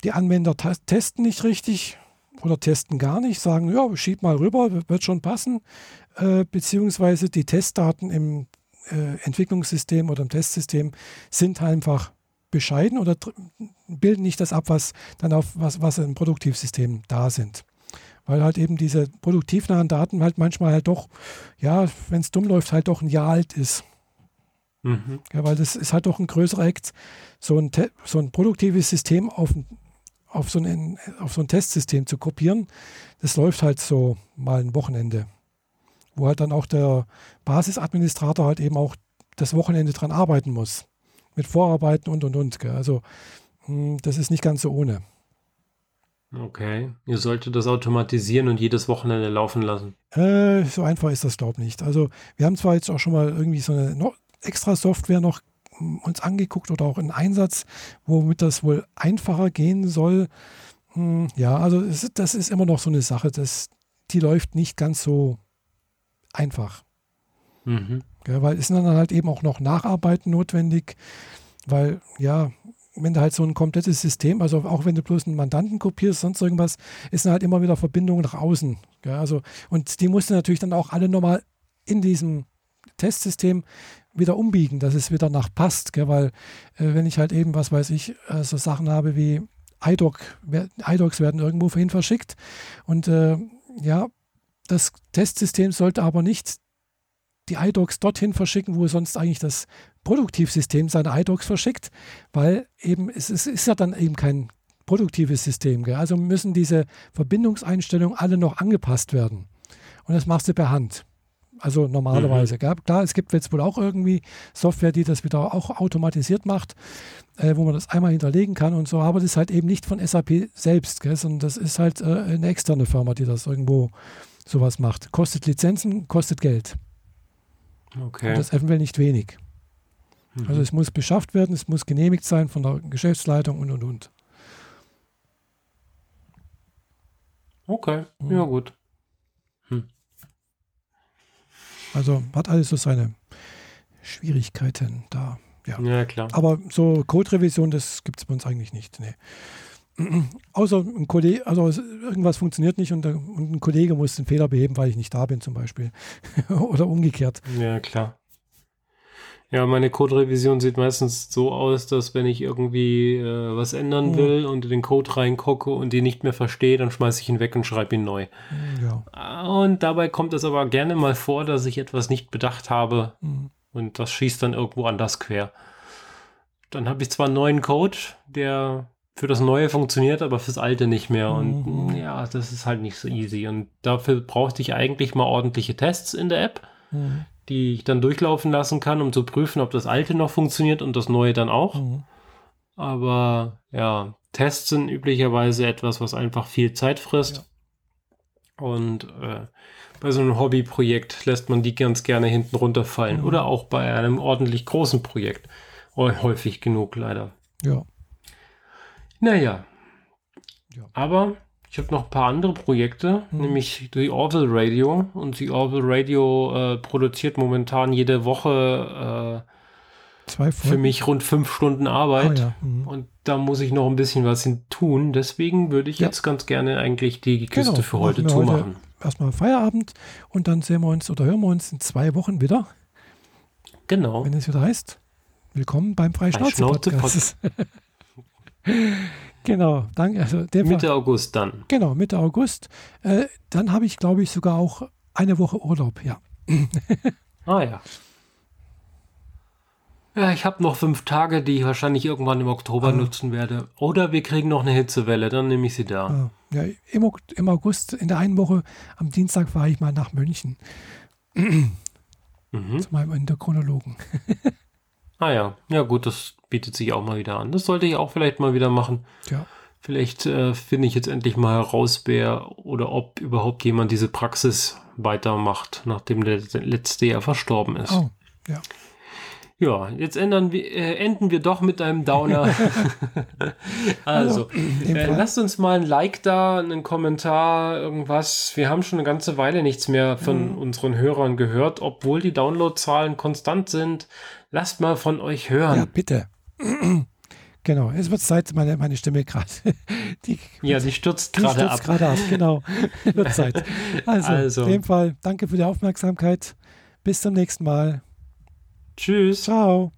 die Anwender te- testen nicht richtig oder testen gar nicht, sagen, ja, schieb mal rüber, wird schon passen. Äh, beziehungsweise die Testdaten im äh, Entwicklungssystem oder im Testsystem sind einfach bescheiden oder bilden nicht das ab, was dann auf was, was im Produktivsystem da sind. Weil halt eben diese produktivnahen Daten halt manchmal halt doch, ja, wenn es dumm läuft, halt doch ein Jahr alt ist. Mhm. Ja, weil das ist halt doch ein größerer Act, so ein, so ein produktives System auf, auf, so ein, auf so ein Testsystem zu kopieren. Das läuft halt so mal ein Wochenende, wo halt dann auch der Basisadministrator halt eben auch das Wochenende dran arbeiten muss. Mit Vorarbeiten und und und. Gell. Also mh, das ist nicht ganz so ohne. Okay. Ihr solltet das automatisieren und jedes Wochenende laufen lassen. Äh, so einfach ist das, glaube ich, nicht. Also wir haben zwar jetzt auch schon mal irgendwie so eine noch extra Software noch mm, uns angeguckt oder auch einen Einsatz, womit das wohl einfacher gehen soll. Hm, ja, also das ist immer noch so eine Sache, das, die läuft nicht ganz so einfach. Mhm. Gell, weil es sind dann halt eben auch noch Nacharbeiten notwendig, weil ja, wenn du halt so ein komplettes System, also auch wenn du bloß einen Mandanten kopierst, sonst irgendwas, ist dann halt immer wieder Verbindungen nach außen. Gell, also, und die musst du natürlich dann auch alle nochmal in diesem Testsystem wieder umbiegen, dass es wieder nach passt, gell, weil äh, wenn ich halt eben, was weiß ich, äh, so Sachen habe wie iDoc, iDocs werden irgendwo vorhin verschickt und äh, ja, das Testsystem sollte aber nicht die iDocs dorthin verschicken, wo sonst eigentlich das Produktivsystem seine iDocs verschickt, weil eben es, es ist ja dann eben kein produktives System. Gell? Also müssen diese Verbindungseinstellungen alle noch angepasst werden. Und das machst du per Hand. Also normalerweise. Gell? Klar, es gibt jetzt wohl auch irgendwie Software, die das wieder auch automatisiert macht, äh, wo man das einmal hinterlegen kann und so, aber das ist halt eben nicht von SAP selbst, gell? sondern das ist halt äh, eine externe Firma, die das irgendwo sowas macht. Kostet Lizenzen, kostet Geld. Okay. Und das eventuell nicht wenig. Mhm. Also es muss beschafft werden, es muss genehmigt sein von der Geschäftsleitung und und und. okay. Mhm. Ja, gut. Also hat alles so seine Schwierigkeiten da. Ja. Ja, klar. Aber so Code-Revision, das gibt es bei uns eigentlich nicht. Nee. Außer ein Kollege, also irgendwas funktioniert nicht und, der, und ein Kollege muss den Fehler beheben, weil ich nicht da bin zum Beispiel. Oder umgekehrt. Ja, klar. Ja, meine Code-Revision sieht meistens so aus, dass wenn ich irgendwie äh, was ändern Mhm. will und in den Code reingucke und die nicht mehr verstehe, dann schmeiße ich ihn weg und schreibe ihn neu. Ja. Und dabei kommt es aber gerne mal vor, dass ich etwas nicht bedacht habe, Mhm. Und das schießt dann irgendwo anders quer. Dann habe ich zwar einen neuen Code, der für das Neue funktioniert, aber fürs Alte nicht mehr. Und Mhm. ja, das ist halt nicht so easy. Und dafür brauchte ich eigentlich mal ordentliche Tests in der App, Mhm. die ich dann durchlaufen lassen kann, um zu prüfen, ob das Alte noch funktioniert und das Neue dann auch. Mhm. Aber ja, Tests sind üblicherweise etwas, was einfach viel Zeit frisst. Und äh, bei so einem Hobbyprojekt lässt man die ganz gerne hinten runterfallen. Mhm. Oder auch bei einem ordentlich großen Projekt. Häufig genug, leider. Ja. Naja. Ja. Aber ich habe noch ein paar andere Projekte, Mhm. nämlich die Orville Radio. Und die Orville Radio äh, produziert momentan jede Woche äh, für mich rund fünf Stunden Ah, Arbeit. ja. Mhm. Und da muss ich noch ein bisschen was hin tun. Deswegen würde ich Ja. jetzt ganz gerne eigentlich die Kiste Genau, für heute zumachen. Erstmal Feierabend und dann sehen wir uns oder hören wir uns in zwei Wochen wieder, Genau. wenn es wieder heißt. Willkommen beim Freischnauze-Podcast. genau, danke. Also dem Fall- Mitte August dann. Genau, Mitte August. Äh, dann habe ich, glaube ich, sogar auch eine Woche Urlaub, ja. Ah ja. Ja, ich habe noch fünf Tage, die ich wahrscheinlich irgendwann im Oktober Ah. nutzen werde. Oder wir kriegen noch eine Hitzewelle, dann nehme ich sie da. Äh, ja im, Im August, in der einen Woche, am Dienstag fahre ich mal nach München Mhm. zu meinem Endokrinologen. Ah ja, ja gut, das bietet sich auch mal wieder an. Das sollte ich auch vielleicht mal wieder machen. Ja, Vielleicht äh, finde ich jetzt endlich mal heraus, wer oder ob überhaupt jemand diese Praxis weitermacht, nachdem der letzte Jahr verstorben ist. oh, ja. Ja, jetzt ändern wir, äh, enden wir doch mit einem Downer. also, äh, lasst uns mal ein Like da, einen Kommentar, irgendwas. Wir haben schon eine ganze Weile nichts mehr von Mhm. unseren Hörern gehört, obwohl die Downloadzahlen konstant sind. Lasst mal von euch ja, hören. bitte. genau, es wird Zeit, meine, meine Stimme gerade. Ja, die stürzt gerade stürzt ab. gerade ab, genau. wird Zeit. Also, Also. in dem Fall, danke für die Aufmerksamkeit. Bis zum nächsten Mal. Tschüss. Ciao.